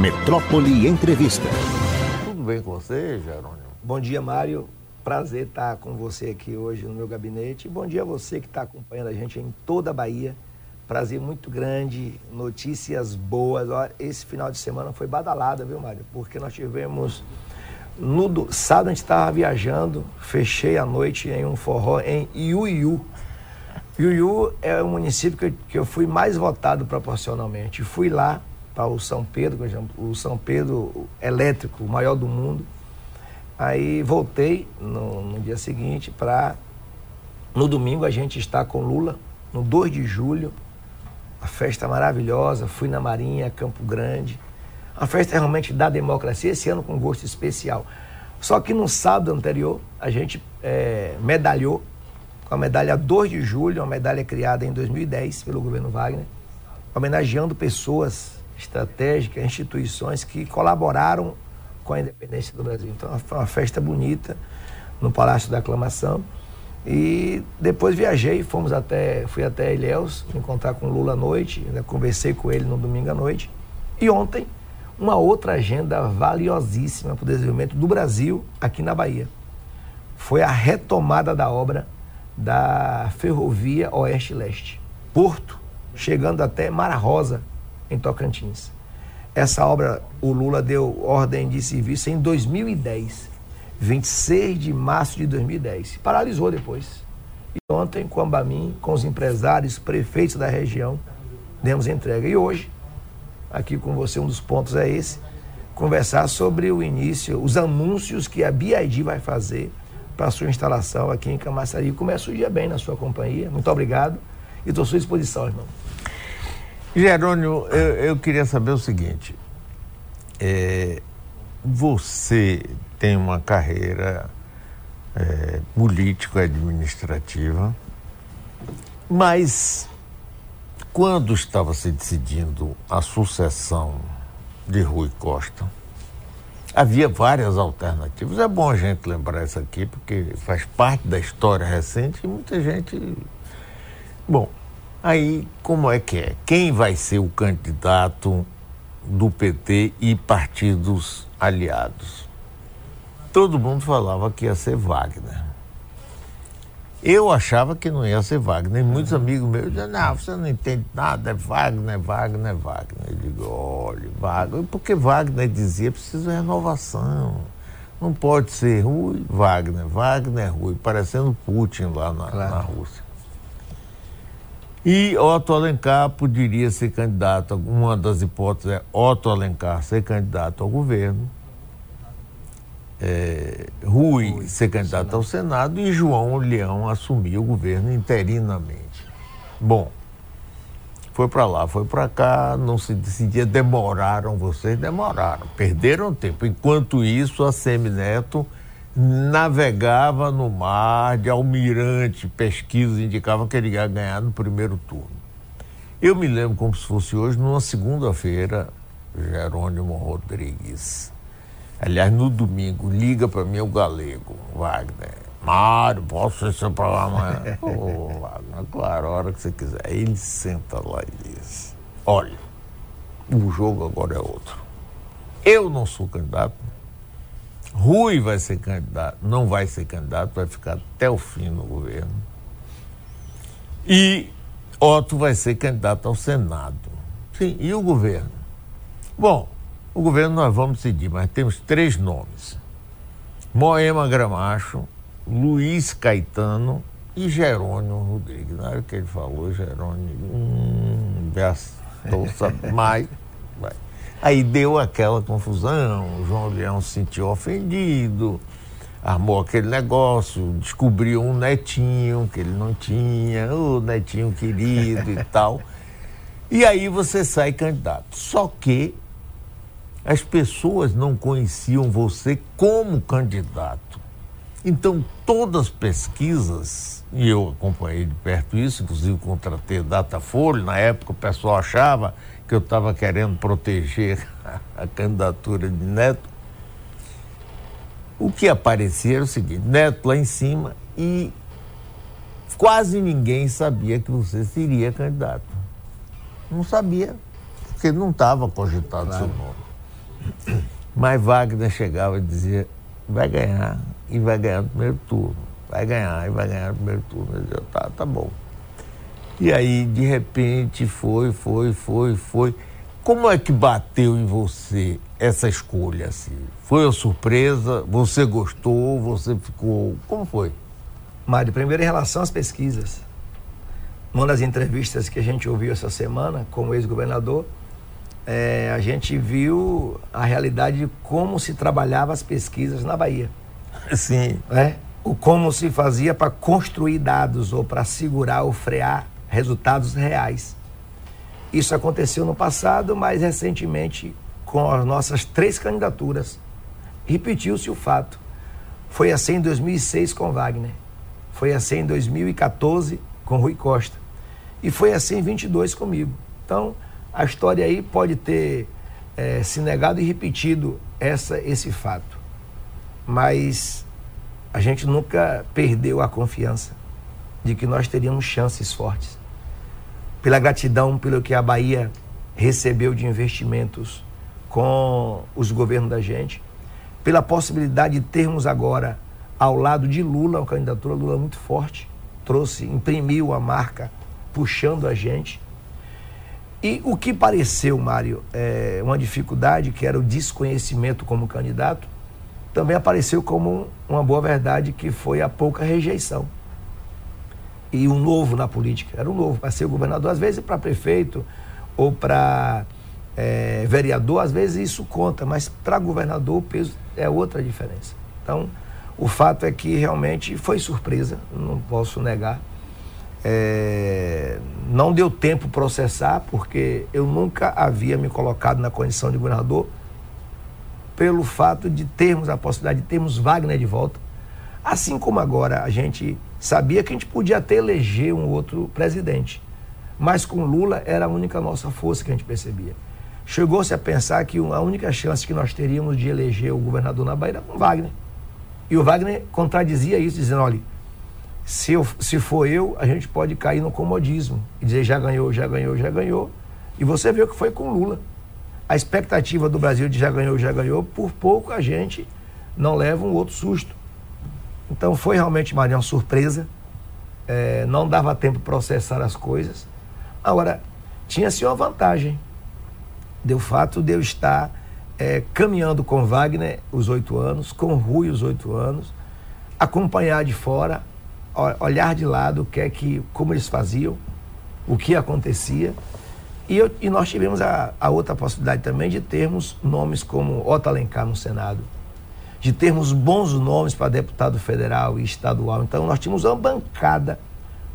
Metrópole Entrevista. Tudo bem com você, Jerônimo? Bom dia, Mário. Prazer estar com você aqui hoje no meu gabinete. Bom dia a você que está acompanhando a gente em toda a Bahia. Prazer muito grande, notícias boas. Esse final de semana foi badalada, viu, Mário? Porque nós tivemos. No do... sábado a gente estava viajando, fechei a noite em um forró em Iuiú. Iuiú é o município que eu, que eu fui mais votado proporcionalmente. Fui lá para o São Pedro, exemplo, o São Pedro elétrico, o maior do mundo. Aí voltei no, no dia seguinte para. No domingo a gente está com Lula, no 2 de julho, a festa maravilhosa. Fui na Marinha, Campo Grande. A festa realmente da democracia, esse ano com gosto especial. Só que no sábado anterior a gente é, medalhou com a medalha 2 de julho, uma medalha criada em 2010 pelo governo Wagner, homenageando pessoas estratégicas, instituições que colaboraram com a independência do Brasil. Então foi uma festa bonita no Palácio da Aclamação. E depois viajei, fomos até, fui até Ilhéus, encontrar com Lula à noite, né, conversei com ele no domingo à noite. E ontem, uma outra agenda valiosíssima para o desenvolvimento do Brasil aqui na Bahia. Foi a retomada da obra da Ferrovia Oeste-Leste. Porto, chegando até Mara Rosa, em Tocantins. Essa obra, o Lula deu ordem de serviço em 2010, 26 de março de 2010. Paralisou depois. E ontem, com a Bamin, com os empresários, prefeitos da região, demos entrega. E hoje, aqui com você, um dos pontos é esse, conversar sobre o início, os anúncios que a BID vai fazer para sua instalação aqui em Camaçari. Começa o dia bem na sua companhia. Muito obrigado e estou à sua disposição, irmão. Jerônimo, eu, eu queria saber o seguinte. É, você tem uma carreira é, político-administrativa, mas quando estava se decidindo a sucessão de Rui Costa, havia várias alternativas. É bom a gente lembrar isso aqui, porque faz parte da história recente e muita gente. Bom, Aí, como é que é? Quem vai ser o candidato do PT e partidos aliados? Todo mundo falava que ia ser Wagner. Eu achava que não ia ser Wagner. Muitos amigos meus diziam, não, você não entende nada, é Wagner, Wagner, Wagner. Eu digo, olha, Wagner. Porque Wagner dizia, preciso de renovação. Não pode ser Rui, Wagner, Wagner, Rui, parecendo Putin lá na, claro. na Rússia. E Otto Alencar poderia ser candidato, uma das hipóteses é Otto Alencar ser candidato ao governo, é, Rui, Rui ser candidato Senado. ao Senado e João Leão assumir o governo interinamente. Bom, foi para lá, foi para cá, não se decidia, demoraram vocês, demoraram, perderam tempo. Enquanto isso, a Semineto navegava no mar de almirante, pesquisas indicavam que ele ia ganhar no primeiro turno. Eu me lembro como se fosse hoje, numa segunda-feira, Jerônimo Rodrigues. Aliás, no domingo, liga para mim o galego, Wagner. Mário, posso ser seu programa amanhã? Ô, Wagner, claro, a hora que você quiser. Ele senta lá e diz: Olha, o jogo agora é outro. Eu não sou candidato, Rui vai ser candidato, não vai ser candidato, vai ficar até o fim no governo. E Otto vai ser candidato ao Senado. Sim, e o governo? Bom, o governo nós vamos decidir, mas temos três nomes: Moema Gramacho, Luiz Caetano e Jerônimo Rodrigues. Na hora que ele falou, Jerônimo, hum, gastou mais. Vai. Aí deu aquela confusão, o João Leão se sentiu ofendido, armou aquele negócio, descobriu um netinho que ele não tinha, o netinho querido e tal. E aí você sai candidato. Só que as pessoas não conheciam você como candidato. Então, todas as pesquisas, e eu acompanhei de perto isso, inclusive contratei Datafolha, na época o pessoal achava que eu estava querendo proteger a candidatura de Neto, o que aparecia era o seguinte: Neto lá em cima e quase ninguém sabia que você seria candidato. Não sabia, porque não estava cogitado claro. seu nome. Mas Wagner chegava e dizia, vai ganhar e vai ganhar no primeiro turno. Vai ganhar e vai ganhar no primeiro turno. Eu dizia, tá, tá bom. E aí, de repente, foi, foi, foi, foi. Como é que bateu em você essa escolha? Assim? Foi uma surpresa? Você gostou? Você ficou. Como foi? Mário, primeiro em relação às pesquisas. Uma das entrevistas que a gente ouviu essa semana com o ex-governador, é, a gente viu a realidade de como se trabalhava as pesquisas na Bahia. Sim. É, o como se fazia para construir dados ou para segurar ou frear resultados reais. Isso aconteceu no passado, mas recentemente, com as nossas três candidaturas, repetiu-se o fato. Foi assim em 2006 com Wagner, foi assim em 2014 com Rui Costa e foi assim em 22 comigo. Então, a história aí pode ter é, se negado e repetido essa, esse fato. Mas a gente nunca perdeu a confiança de que nós teríamos chances fortes pela gratidão pelo que a Bahia recebeu de investimentos com os governos da gente, pela possibilidade de termos agora ao lado de Lula, uma candidatura Lula muito forte, trouxe, imprimiu a marca puxando a gente. E o que pareceu, Mário, é, uma dificuldade, que era o desconhecimento como candidato, também apareceu como uma boa verdade, que foi a pouca rejeição e um novo na política. Era um novo para ser governador, às vezes para prefeito ou para é, vereador, às vezes isso conta, mas para governador o peso é outra diferença. Então, o fato é que realmente foi surpresa, não posso negar. É, não deu tempo processar, porque eu nunca havia me colocado na condição de governador, pelo fato de termos a possibilidade de termos Wagner de volta. Assim como agora a gente sabia que a gente podia até eleger um outro presidente. Mas com Lula era a única nossa força que a gente percebia. Chegou-se a pensar que a única chance que nós teríamos de eleger o governador na Bahia era com Wagner. E o Wagner contradizia isso, dizendo: olha, se, eu, se for eu, a gente pode cair no comodismo e dizer já ganhou, já ganhou, já ganhou. E você viu que foi com Lula. A expectativa do Brasil de já ganhou, já ganhou, por pouco a gente não leva um outro susto. Então foi realmente, Maria, uma surpresa. É, não dava tempo processar as coisas. Agora, tinha-se uma vantagem. Deu fato de eu estar é, caminhando com Wagner os oito anos, com Rui os oito anos, acompanhar de fora, olhar de lado o que é que, como eles faziam, o que acontecia. E, eu, e nós tivemos a, a outra possibilidade também de termos nomes como Otto Alencar no Senado de termos bons nomes para deputado federal e estadual. Então, nós tínhamos uma bancada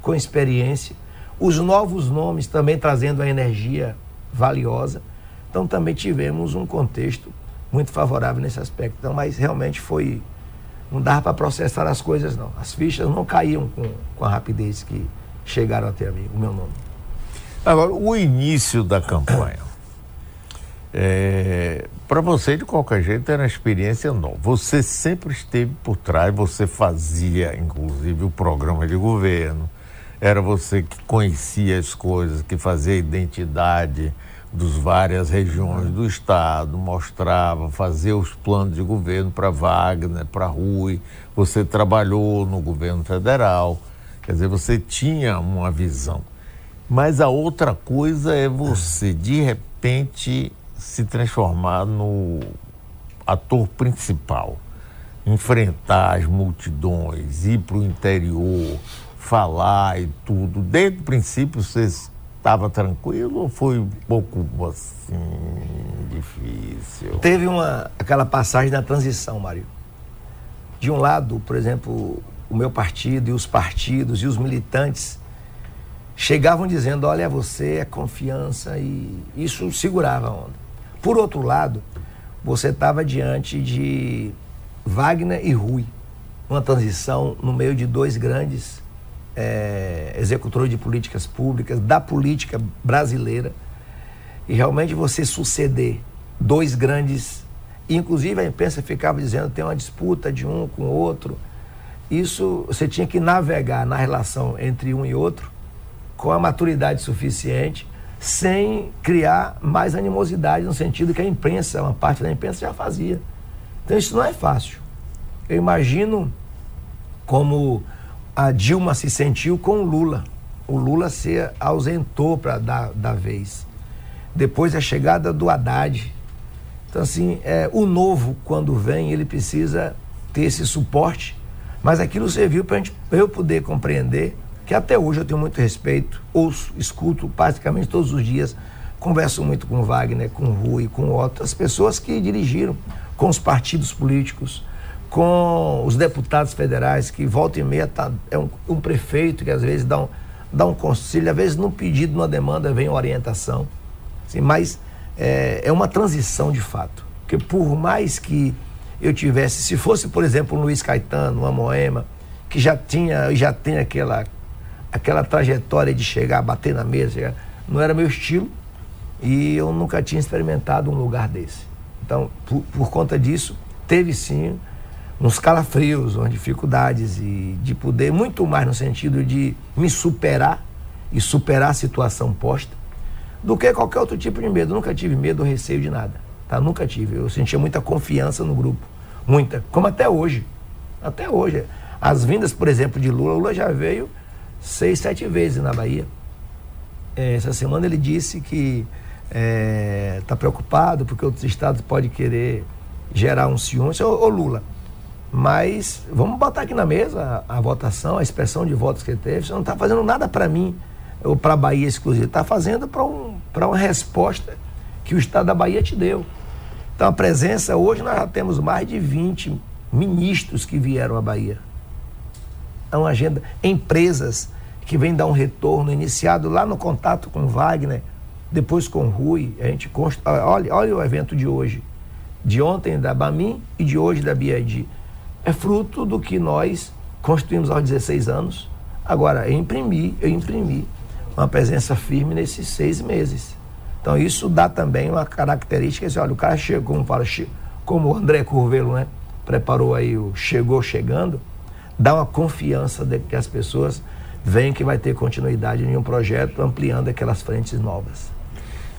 com experiência, os novos nomes também trazendo a energia valiosa. Então, também tivemos um contexto muito favorável nesse aspecto. Então, mas realmente foi. Não dava para processar as coisas, não. As fichas não caíam com, com a rapidez que chegaram até mim, o meu nome. Agora, o início da campanha. É, para você, de qualquer jeito, era uma experiência nova. Você sempre esteve por trás, você fazia, inclusive, o programa de governo, era você que conhecia as coisas, que fazia a identidade dos várias regiões do Estado, mostrava, fazia os planos de governo para Wagner, para Rui, você trabalhou no governo federal, quer dizer, você tinha uma visão. Mas a outra coisa é você, de repente, se transformar no ator principal, enfrentar as multidões, ir para o interior, falar e tudo. Desde o princípio você estava tranquilo ou foi um pouco assim difícil? Teve uma aquela passagem da transição, Mário. De um lado, por exemplo, o meu partido e os partidos e os militantes chegavam dizendo: olha, você é confiança, e isso segurava a onda. Por outro lado, você estava diante de Wagner e Rui, uma transição no meio de dois grandes é, executores de políticas públicas, da política brasileira, e realmente você suceder dois grandes, inclusive a imprensa ficava dizendo tem uma disputa de um com o outro, isso você tinha que navegar na relação entre um e outro com a maturidade suficiente sem criar mais animosidade, no sentido que a imprensa, uma parte da imprensa já fazia. Então isso não é fácil. Eu imagino como a Dilma se sentiu com o Lula. O Lula se ausentou para dar da vez. Depois a chegada do Haddad. Então, assim, é, o novo, quando vem, ele precisa ter esse suporte. Mas aquilo serviu para eu poder compreender que até hoje eu tenho muito respeito, ouço, escuto praticamente todos os dias, converso muito com Wagner, com Rui, com outras pessoas que dirigiram com os partidos políticos, com os deputados federais, que volta e meia tá, é um, um, prefeito que às vezes dá um, dá um conselho, às vezes num pedido, numa demanda vem orientação. Assim, mas é, é uma transição de fato. Porque por mais que eu tivesse, se fosse, por exemplo, o Luiz Caetano, uma Moema, que já tinha, já tem aquela, aquela trajetória de chegar, bater na mesa, não era meu estilo e eu nunca tinha experimentado um lugar desse. Então, por, por conta disso, teve sim uns calafrios, umas dificuldades e de poder, muito mais no sentido de me superar e superar a situação posta, do que qualquer outro tipo de medo. Nunca tive medo ou receio de nada. Tá? Nunca tive. Eu sentia muita confiança no grupo. Muita. Como até hoje. Até hoje. As vindas, por exemplo, de Lula, Lula já veio seis, sete vezes na Bahia. É, essa semana ele disse que está é, tá preocupado porque outros estados podem querer gerar um ciúme. Ô, ô Lula, mas vamos botar aqui na mesa a, a, votação, a expressão de votos que ele teve. Você não está fazendo nada para mim ou para a Bahia exclusiva. Está fazendo para um, uma resposta que o Estado da Bahia te deu. Então a presença, hoje nós já temos mais de 20 ministros que vieram à Bahia. É uma agenda, empresas que vêm dar um retorno, iniciado lá no contato com Wagner, depois com Rui, a gente consta, olha, olha o evento de hoje, de ontem da Bamin e de hoje da BID. É fruto do que nós construímos aos 16 anos. Agora, eu imprimi, eu imprimi uma presença firme nesses seis meses. Então isso dá também uma característica, assim, olha, o cara chegou, como fala, como o André Curvelo, né? Preparou aí o chegou chegando, dá uma confiança de que as pessoas veem que vai ter continuidade em um projeto ampliando aquelas frentes novas.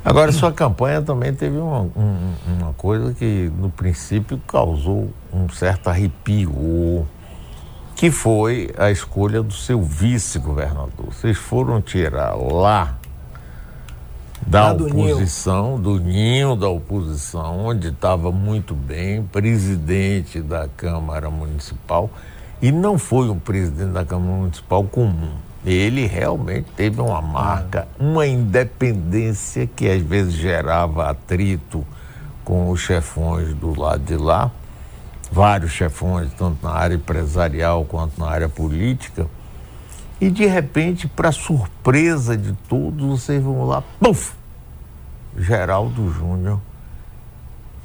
Agora, sua campanha também teve uma, um, uma coisa que, no princípio, causou um certo arrepio, que foi a escolha do seu vice-governador. Vocês foram tirar lá da do oposição, ninho. do ninho da oposição, onde estava muito bem, presidente da Câmara Municipal, e não foi um presidente da Câmara Municipal comum ele realmente teve uma marca, uma independência que às vezes gerava atrito com os chefões do lado de lá, vários chefões, tanto na área empresarial quanto na área política. E de repente, para surpresa de todos, vocês vão lá, puf! Geraldo Júnior,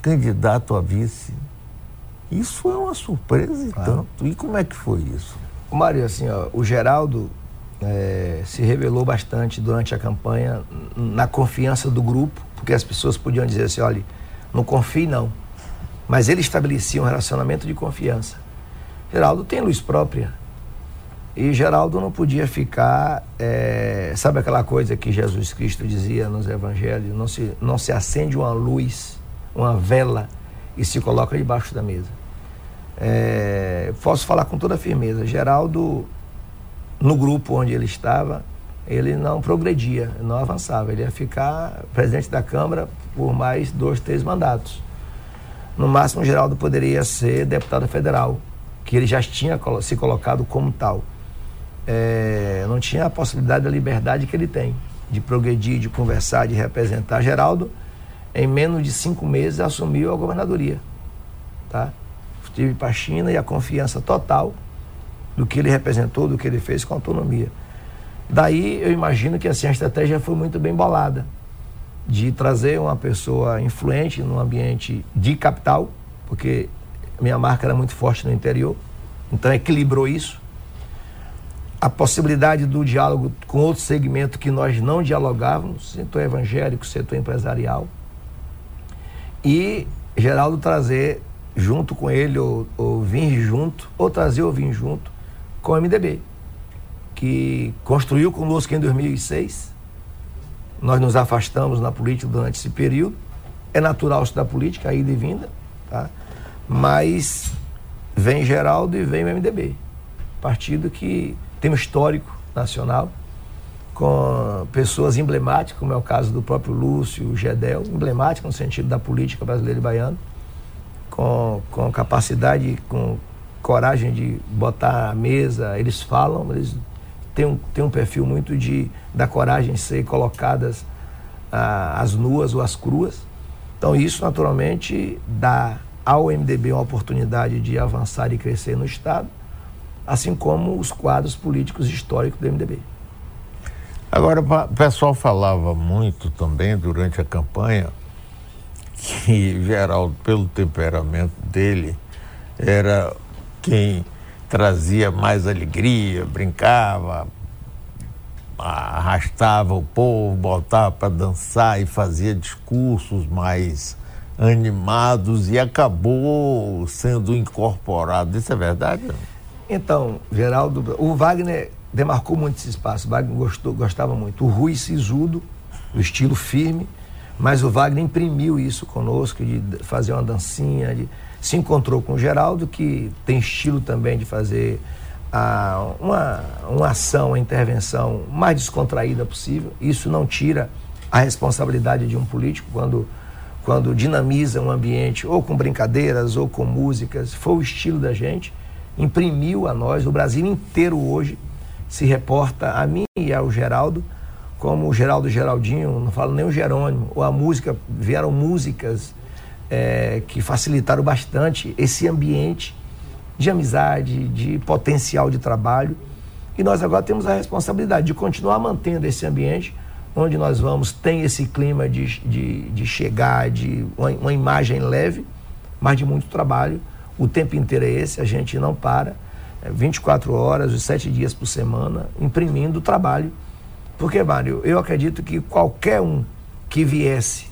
candidato a vice. Isso foi uma surpresa e claro. tanto. E como é que foi isso? Mário, assim, ó, o Geraldo é, se revelou bastante durante a campanha na confiança do grupo, porque as pessoas podiam dizer assim: olha, não confie não. Mas ele estabelecia um relacionamento de confiança. Geraldo tem luz própria. E Geraldo não podia ficar, é, sabe aquela coisa que Jesus Cristo dizia nos evangelhos: não se, não se acende uma luz, uma vela e se coloca debaixo da mesa. É, posso falar com toda firmeza: Geraldo no grupo onde ele estava, ele não progredia, não avançava. Ele ia ficar presidente da Câmara por mais dois, três mandatos. No máximo, Geraldo poderia ser deputado federal, que ele já tinha se colocado como tal. É, não tinha a possibilidade da liberdade que ele tem, de progredir, de conversar, de representar. Geraldo, em menos de cinco meses, assumiu a governadoria. Tá? Estive para a China e a confiança total do que ele representou, do que ele fez com autonomia. Daí eu imagino que assim, a estratégia foi muito bem bolada de trazer uma pessoa influente no ambiente de capital, porque minha marca era muito forte no interior, então equilibrou isso. A possibilidade do diálogo com outro segmento que nós não dialogávamos, setor evangélico, setor empresarial. E Geraldo trazer junto com ele, ou, ou vir junto, ou trazer ou vir junto, com o MDB, que construiu conosco em 2006, nós nos afastamos na política durante esse período. É natural estudar política, a ida e vinda, tá? mas vem Geraldo e vem o MDB. Partido que tem um histórico nacional, com pessoas emblemáticas, como é o caso do próprio Lúcio, Gedel, emblemático no sentido da política brasileira e baiana, com, com capacidade, com coragem de botar a mesa, eles falam, eles têm um, têm um perfil muito de da coragem de ser colocadas ah, as nuas ou as cruas. Então isso naturalmente dá ao MDB uma oportunidade de avançar e crescer no Estado, assim como os quadros políticos históricos do MDB. Agora, o pessoal falava muito também durante a campanha que Geraldo, pelo temperamento dele, era quem trazia mais alegria, brincava, arrastava o povo, botava para dançar e fazia discursos mais animados e acabou sendo incorporado. Isso é verdade? Então, Geraldo, o Wagner demarcou muito esse espaço. O Wagner gostou, gostava muito. O Rui Sisudo, o estilo firme, mas o Wagner imprimiu isso conosco, de fazer uma dancinha, de... se encontrou com o Geraldo, que tem estilo também de fazer a, uma, uma ação, uma intervenção mais descontraída possível. Isso não tira a responsabilidade de um político quando, quando dinamiza um ambiente, ou com brincadeiras, ou com músicas. Foi o estilo da gente, imprimiu a nós, o Brasil inteiro hoje se reporta a mim e ao Geraldo, como o Geraldo Geraldinho, não falo nem o Jerônimo, ou a música, vieram músicas é, que facilitaram bastante esse ambiente de amizade, de potencial de trabalho. E nós agora temos a responsabilidade de continuar mantendo esse ambiente onde nós vamos, tem esse clima de, de, de chegar, de uma, uma imagem leve, mas de muito trabalho. O tempo inteiro é esse, a gente não para. 24 é, horas, os sete dias por semana, imprimindo trabalho. Porque, Mário, eu acredito que qualquer um que viesse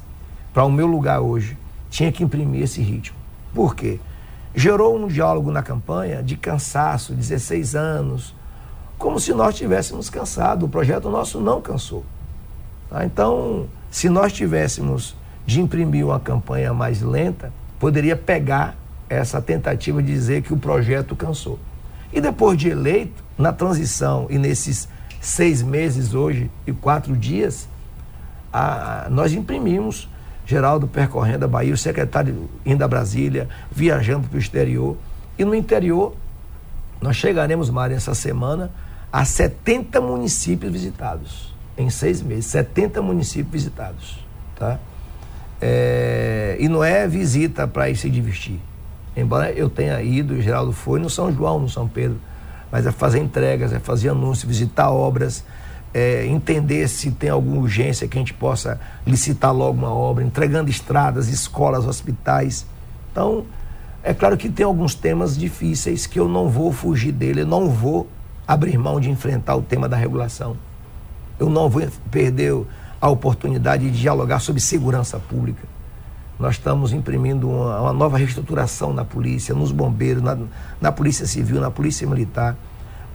para o meu lugar hoje tinha que imprimir esse ritmo. Por quê? gerou um diálogo na campanha de cansaço, 16 anos, como se nós tivéssemos cansado. O projeto nosso não cansou. Tá? Então, se nós tivéssemos de imprimir uma campanha mais lenta, poderia pegar essa tentativa de dizer que o projeto cansou. E depois de eleito, na transição e nesses seis meses hoje e quatro dias, a, nós imprimimos Geraldo percorrendo a Bahia, o secretário indo a Brasília, viajando para o exterior. E no interior, nós chegaremos, Mário, essa semana, a 70 municípios visitados. Em seis meses, 70 municípios visitados. Tá? É, e não é visita para ir se divertir. Embora eu tenha ido, o Geraldo foi no São João, no São Pedro, mas é fazer entregas, é fazer anúncios, visitar obras, é, entender se tem alguma urgência que a gente possa licitar logo uma obra, entregando estradas, escolas, hospitais. Então, é claro que tem alguns temas difíceis que eu não vou fugir dele, eu não vou abrir mão de enfrentar o tema da regulação. Eu não vou perder a oportunidade de dialogar sobre segurança pública. Nós estamos imprimindo uma, uma nova reestruturação na polícia, nos bombeiros, na, na polícia civil, na polícia militar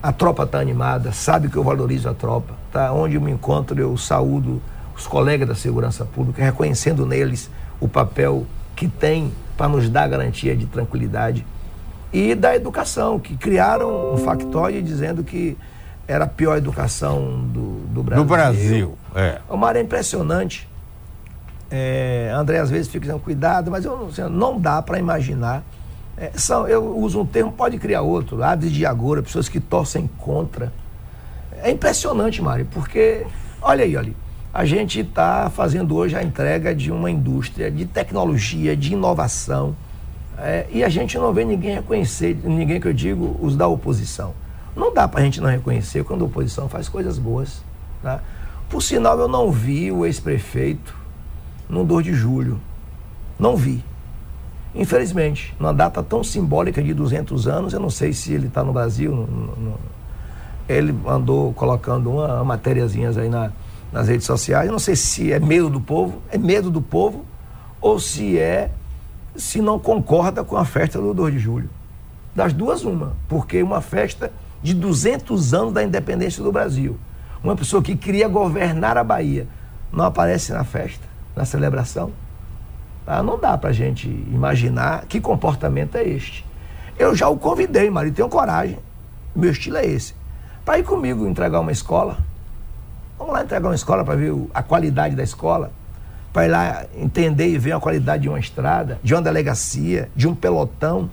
a tropa está animada, sabe que eu valorizo a tropa. Tá? Onde eu me encontro, eu saúdo os colegas da segurança pública, reconhecendo neles o papel que tem para nos dar garantia de tranquilidade. E da educação, que criaram um factóide dizendo que era a pior educação do, do Brasil. Do Brasil, é. Uma área impressionante. É, André às vezes fica dizendo, cuidado, mas eu não, assim, não dá para imaginar é, são, eu uso um termo, pode criar outro, aves de agora, pessoas que torcem contra. É impressionante, Mário, porque, olha aí, olha, a gente está fazendo hoje a entrega de uma indústria de tecnologia, de inovação, é, e a gente não vê ninguém reconhecer, ninguém que eu digo, os da oposição. Não dá para a gente não reconhecer quando a oposição faz coisas boas. Tá? Por sinal, eu não vi o ex-prefeito no 2 de julho. Não vi. Infelizmente, numa data tão simbólica de 200 anos, eu não sei se ele está no Brasil, no, no, ele andou colocando uma, uma aí na, nas redes sociais, eu não sei se é medo do povo, é medo do povo, ou se é, se não concorda com a festa do 2 de julho. Das duas, uma, porque uma festa de 200 anos da independência do Brasil, uma pessoa que queria governar a Bahia, não aparece na festa, na celebração. Tá? Não dá para a gente imaginar que comportamento é este. Eu já o convidei, Mário, tenho coragem. Meu estilo é esse. Para ir comigo entregar uma escola. Vamos lá entregar uma escola para ver a qualidade da escola. Para ir lá entender e ver a qualidade de uma estrada, de uma delegacia, de um pelotão.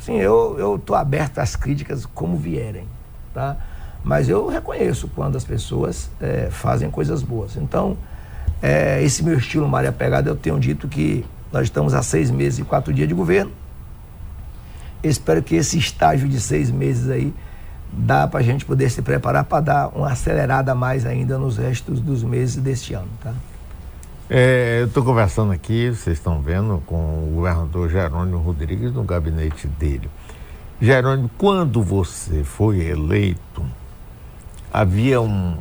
Sim, eu estou aberto às críticas como vierem. Tá? Mas eu reconheço quando as pessoas é, fazem coisas boas. Então, é, esse meu estilo Maria Pegada, eu tenho dito que nós estamos há seis meses e quatro dias de governo. Espero que esse estágio de seis meses aí dá para a gente poder se preparar para dar uma acelerada mais ainda nos restos dos meses deste ano, tá? É, eu estou conversando aqui, vocês estão vendo, com o governador Jerônimo Rodrigues no gabinete dele. Jerônimo, quando você foi eleito, havia um,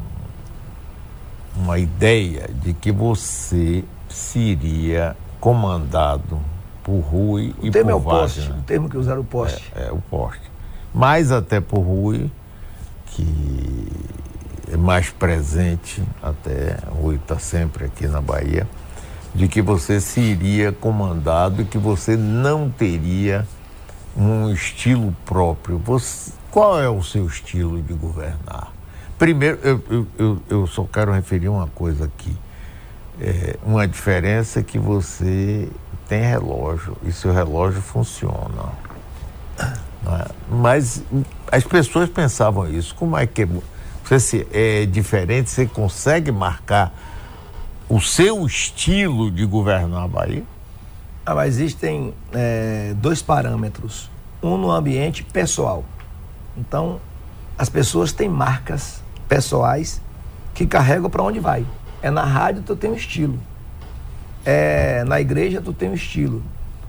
uma ideia de que você seria comandado por Rui o e termo por é o poste, Wagner. o termo que usaram o poste. É, é, o poste. Mais até por Rui, que é mais presente, até Rui está sempre aqui na Bahia, de que você seria comandado e que você não teria um estilo próprio. Você, qual é o seu estilo de governar? Primeiro, eu, eu, eu, só quero referir uma coisa aqui. É, uma diferença é que você tem relógio e seu relógio funciona. É? Mas as pessoas pensavam isso. Como é que é? você se, é diferente? Você consegue marcar o seu estilo de governar a Bahia? Ah, existem é, dois parâmetros. Um no ambiente pessoal. Então, as pessoas têm marcas pessoais que carregam para onde vai. É na rádio tu tem um estilo. É na igreja tu tem um estilo.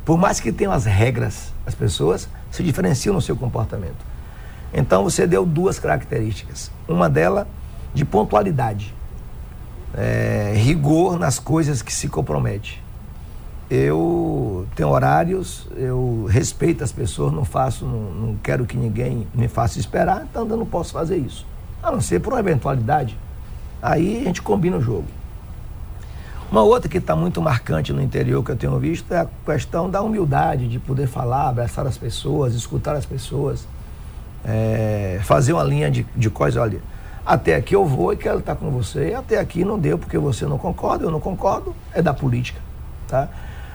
Por mais que tenham as regras, as pessoas se diferenciam no seu comportamento. Então você deu duas características. Uma delas de pontualidade, é, rigor nas coisas que se compromete. Eu tenho horários, eu respeito as pessoas, não faço, não, não quero que ninguém me faça esperar, então eu não posso fazer isso. A não ser por uma eventualidade. Aí a gente combina o jogo. Uma outra que está muito marcante no interior que eu tenho visto é a questão da humildade, de poder falar, abraçar as pessoas, escutar as pessoas, é, fazer uma linha de, de coisa, olha, até aqui eu vou e quero estar com você, até aqui não deu porque você não concorda, eu não concordo, é da política. Tá?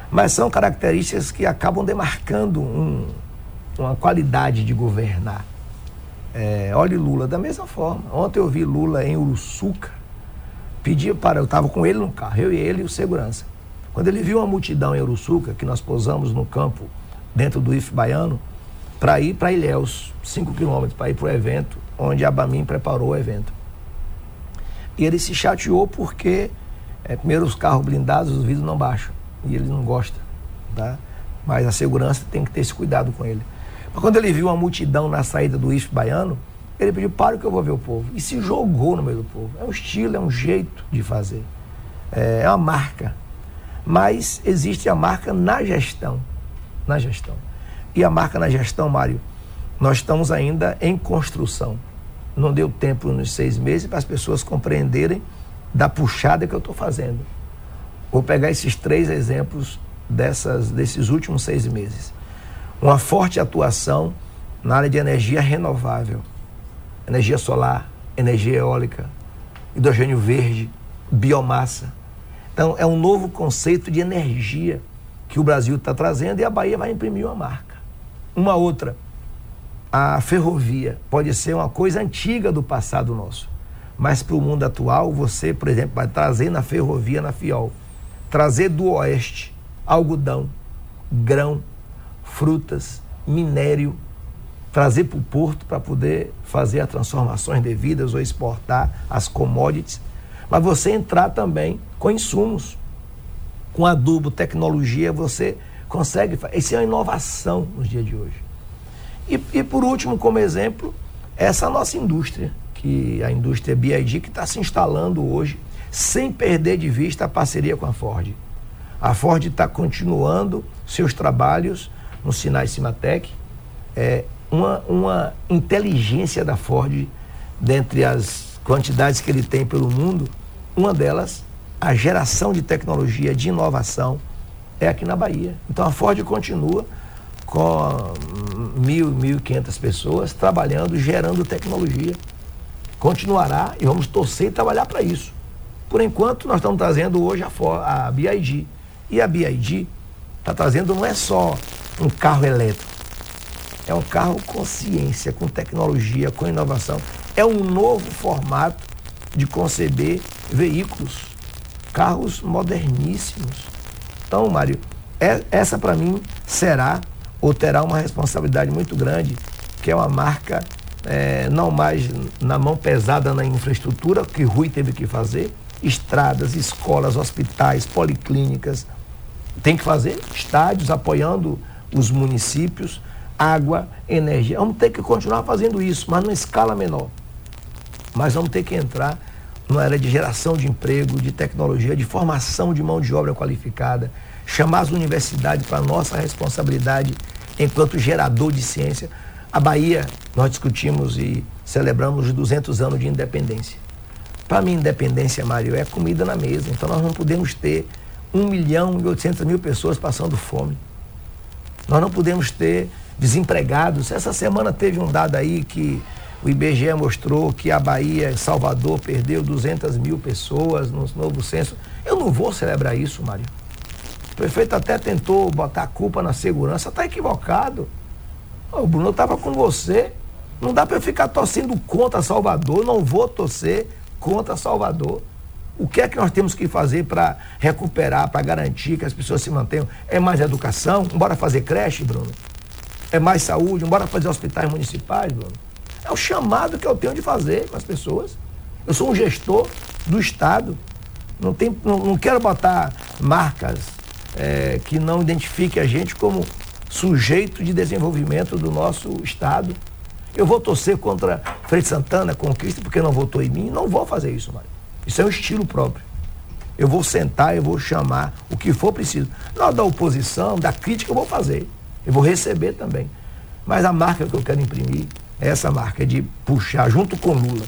Mas são características que acabam demarcando um, uma qualidade de governar. É, olhe Lula da mesma forma. Ontem eu vi Lula em Uruçuca, pedia para. Eu estava com ele no carro, eu e ele e o segurança. Quando ele viu uma multidão em Uruçuca, que nós posamos no campo, dentro do IF baiano, para ir para Ilhéus, 5 quilômetros, para ir para o evento, onde a Bamin preparou o evento. E ele se chateou porque, é, primeiro, os carros blindados, os vidros não baixam. E ele não gosta. Tá? Mas a segurança tem que ter esse cuidado com ele. Quando ele viu uma multidão na saída do IF baiano, ele pediu, para que eu vou ver o povo. E se jogou no meio do povo. É um estilo, é um jeito de fazer. É, é uma marca. Mas existe a marca na gestão. Na gestão. E a marca na gestão, Mário, nós estamos ainda em construção. Não deu tempo nos seis meses para as pessoas compreenderem da puxada que eu estou fazendo. Vou pegar esses três exemplos dessas, desses últimos seis meses. Uma forte atuação na área de energia renovável energia solar, energia eólica, hidrogênio verde, biomassa. Então, é um novo conceito de energia que o Brasil está trazendo e a Bahia vai imprimir uma marca. Uma outra, a ferrovia pode ser uma coisa antiga do passado nosso, mas para o mundo atual, você, por exemplo, vai trazer na ferrovia, na FIOL, trazer do oeste algodão, grão, frutas, minério, trazer para o porto para poder fazer as transformações devidas ou exportar as commodities, mas você entrar também com insumos, com adubo, tecnologia, você consegue. Isso é uma inovação nos dias de hoje. E, e por último, como exemplo, essa nossa indústria, que a indústria BID, que está se instalando hoje, sem perder de vista a parceria com a Ford. A Ford está continuando seus trabalhos no Sinai Cimatec, é, uma, uma inteligência da Ford, dentre as quantidades que ele tem pelo mundo, Uma delas, a geração de tecnologia, de inovação, é aqui na Bahia. Então a Ford continua com mil, mil e quinhentas pessoas trabalhando, gerando tecnologia. Continuará e vamos torcer e trabalhar para isso. Por enquanto, nós estamos trazendo hoje a, a BID. E a BID está trazendo não é só um carro elétrico, é um carro com ciência, com tecnologia, com inovação. É um novo formato de conceber veículos, carros moderníssimos. Então, Mário, é, essa para mim será ou terá uma responsabilidade muito grande, que é uma marca é, não mais na mão pesada na infraestrutura, que Rui teve que fazer, estradas, escolas, hospitais, policlínicas, tem que fazer estádios apoiando os municípios, água, energia. Vamos ter que continuar fazendo isso, mas numa escala menor. Mas vamos ter que entrar numa era de geração de emprego, de tecnologia, de formação de mão de obra qualificada, chamar as universidades para nossa responsabilidade enquanto gerador de ciência. A Bahia, nós discutimos e celebramos os 200 anos de independência. Para mim, independência, Mário, é comida na mesa. Então, nós não podemos ter 1 milhão e 800 mil pessoas passando fome. Nós não podemos ter desempregados. Essa semana teve um dado aí que o IBGE mostrou que a Bahia, Salvador, perdeu 200 mil pessoas no novo censo. Eu não vou celebrar isso, Mário. O prefeito até tentou botar a culpa na segurança, está equivocado. O Bruno estava com você. Não dá para eu ficar torcendo contra Salvador, não vou torcer contra Salvador. O que é que nós temos que fazer para recuperar, para garantir que as pessoas se mantenham? É mais educação? Bora fazer creche, Bruno? É mais saúde? Bora fazer hospitais municipais, Bruno? É o chamado que eu tenho de fazer com as pessoas. Eu sou um gestor do Estado. Não, tem, não, não quero botar marcas é, que não identifique a gente como sujeito de desenvolvimento do nosso Estado. Eu vou torcer contra Freire Santana, conquista, porque não votou em mim. Não vou fazer isso, Mário. Isso é um estilo próprio. Eu vou sentar, eu vou chamar o que for preciso. Hora da oposição, da crítica, eu vou fazer. Eu vou receber também. Mas a marca que eu quero imprimir é essa marca de puxar, junto com Lula,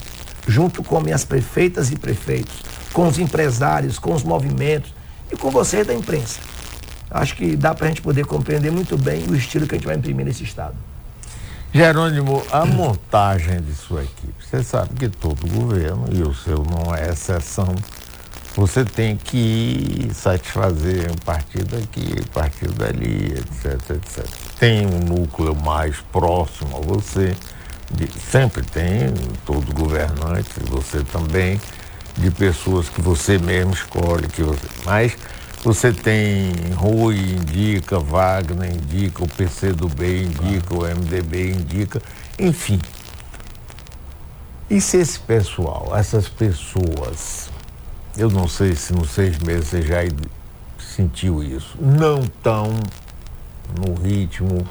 junto com minhas prefeitas e prefeitos, com os empresários, com os movimentos e com vocês da imprensa acho que dá para a gente poder compreender muito bem o estilo que a gente vai imprimir nesse Estado. Jerônimo, a montagem de sua equipe, você sabe que todo governo, e o seu não é exceção, você tem que satisfazer um partido aqui, um partido ali, etc, etc. Tem um núcleo mais próximo a você, de, sempre tem, todo governante, você também, de pessoas que você mesmo escolhe, que você, mas você tem Rui indica, Wagner indica, o PCdoB indica, o MDB indica, enfim. E se esse pessoal, essas pessoas, eu não sei se nos seis meses você já sentiu isso, não estão no ritmo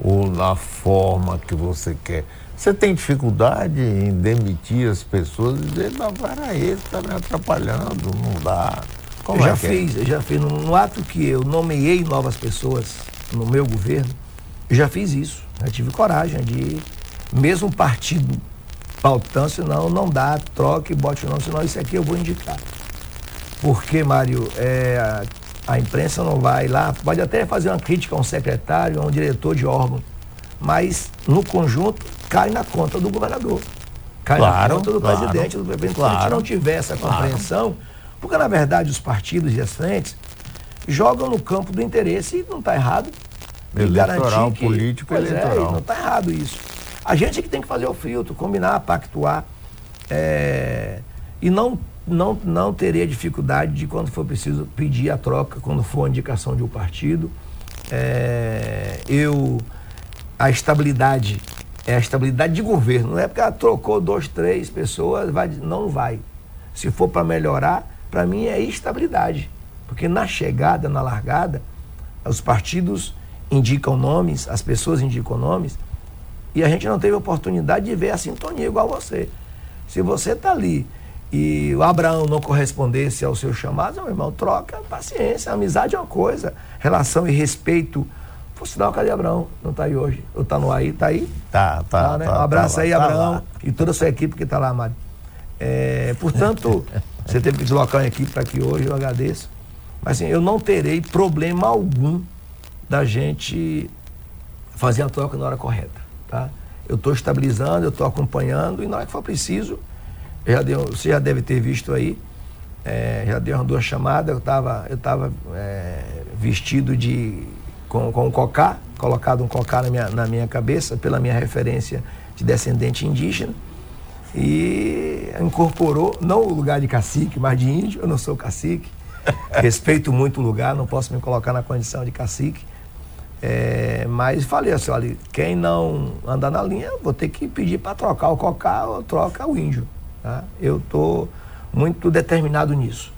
ou na forma que você quer. Você tem dificuldade em demitir as pessoas e dizer, não, peraí, está me atrapalhando, não dá. Como eu já é, é fiz, eu já fiz. No, no, ato que eu nomeei novas pessoas no meu governo, eu já fiz isso. Eu tive coragem de, mesmo partido pautando, senão não dá, troque, bote o nome, senão isso aqui eu vou indicar. Porque, Mário, é, a, a imprensa não vai lá, pode até fazer uma crítica a um secretário, a um diretor de órgão, mas no conjunto cai na conta do governador. Cai claro, na conta do claro, presidente, do presidente. Claro, Se a gente não tiver essa compreensão, claro porque, na verdade, os partidos e as frentes jogam no campo do interesse e não está errado. Eleitoral, que, político pois eleitoral. É, não está errado isso. A gente é que tem que fazer o filtro, combinar, pactuar. É, e não, não, não teria dificuldade de, quando for preciso, pedir a troca, quando for a indicação de um partido. É, eu. A estabilidade é a estabilidade de governo. Não é porque ela trocou dois, três pessoas, vai, não vai. Se for para melhorar, para mim é estabilidade. Porque na chegada, na largada, os partidos indicam nomes, as pessoas indicam nomes, e a gente não teve oportunidade de ver a sintonia igual você. Se você está ali e o Abraão não correspondesse ao seu chamado, meu irmão, troca, paciência, amizade é uma coisa, relação e respeito. Por sinal, cadê Abraão? Não está aí hoje. Ou está no aí? Está aí? Tá, tá. tá, né? tá um abraço tá aí, lá, Abraão, tá e toda a sua equipe que está lá, Mário. É, portanto, Você teve que deslocar uma equipe para aqui hoje, eu agradeço. Mas assim, eu não terei problema algum da gente fazer a troca na hora correta. Tá? Eu estou estabilizando, eu estou acompanhando e na hora que for preciso, já deu, você já deve ter visto aí, é, já deu uma duas chamadas, eu estava eu tava, é, vestido de com, com um cocá, colocado um cocá na minha, na minha cabeça, pela minha referência de descendente indígena, e incorporou, não o lugar de cacique, mas de índio, eu não sou cacique, respeito muito o lugar, não posso me colocar na condição de cacique, é, mas falei assim, olha, quem não andar na linha, vou ter que pedir para trocar o cocá ou troca o índio. Tá? Eu estou muito determinado nisso.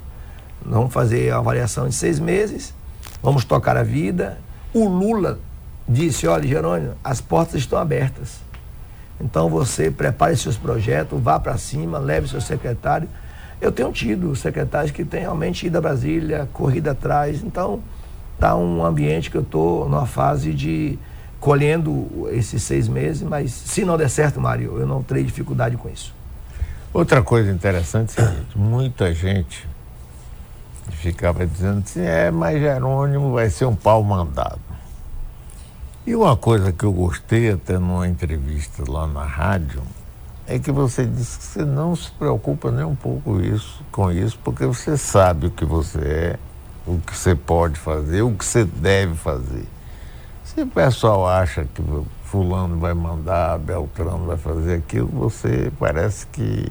Vamos fazer a avaliação de seis meses, vamos tocar a vida. O Lula disse, olha, Jerônimo, as portas estão abertas. Então você prepare seus projetos, vá para cima, leve seu secretário. Eu tenho tido secretários que têm realmente ido a Brasília, corrido atrás. Então, está um ambiente que eu estou numa fase de colhendo esses seis meses, mas se não der certo, Mário, eu não terei dificuldade com isso. Outra coisa interessante é muita gente ficava dizendo assim, é, mas Jerônimo vai ser um pau mandado. E uma coisa que eu gostei até numa entrevista lá na rádio, é que você disse que você não se preocupa nem um pouco isso, com isso, porque você sabe o que você é, o que você pode fazer, o que você deve fazer. Se o pessoal acha que fulano vai mandar, Beltrano vai fazer aquilo, você parece que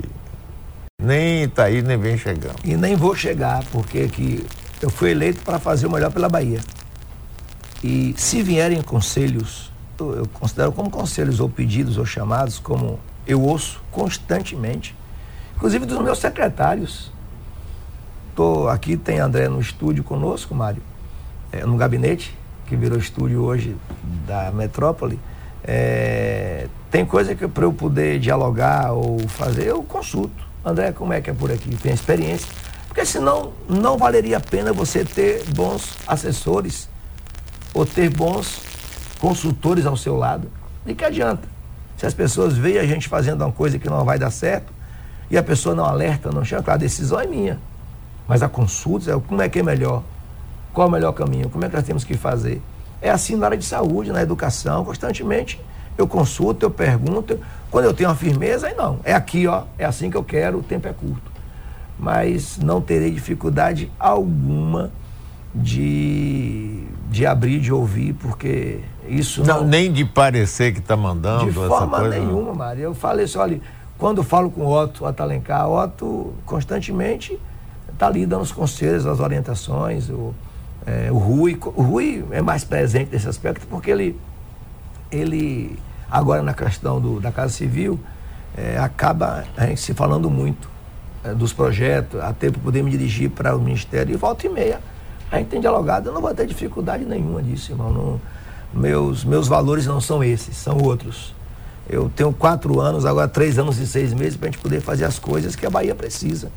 nem está aí, nem vem chegando. E nem vou chegar, porque que eu fui eleito para fazer o melhor pela Bahia. E se vierem conselhos, eu considero como conselhos ou pedidos ou chamados, como eu ouço constantemente, inclusive dos meus secretários, tô aqui, tem André no estúdio conosco, Mário, é, no gabinete, que virou estúdio hoje da Metrópole. É, tem coisa que para eu poder dialogar ou fazer, eu consulto. André, como é que é por aqui? Tem experiência. Porque senão não valeria a pena você ter bons assessores ou ter bons consultores ao seu lado. De que adianta? Se as pessoas veem a gente fazendo uma coisa que não vai dar certo e a pessoa não alerta, não chama, a decisão é minha. Mas a consulta é como é que é melhor, qual é o melhor caminho, como é que nós temos que fazer. É assim na área de saúde, na educação, constantemente eu consulto, eu pergunto. Quando eu tenho uma firmeza, aí não. É aqui, ó, é assim que eu quero, o tempo é curto. Mas não terei dificuldade alguma de, de abrir, de ouvir, porque isso não. não nem de parecer que está mandando. De forma nenhuma, Maria. Eu falei assim, olha, quando falo com o Otto Atalencar, Otto constantemente está ali dando os conselhos, as orientações. O, é, o, Rui, o Rui é mais presente nesse aspecto porque ele, ele agora na questão do, da Casa Civil, é, acaba a gente se falando muito é, dos projetos, até para poder me dirigir para o Ministério, e volta e meia a gente tem dialogado, eu não vou ter dificuldade nenhuma disso, irmão. Não, meus, meus valores não são esses, são outros. Eu tenho quatro anos, agora três anos e seis meses para a gente poder fazer as coisas que a Bahia precisa.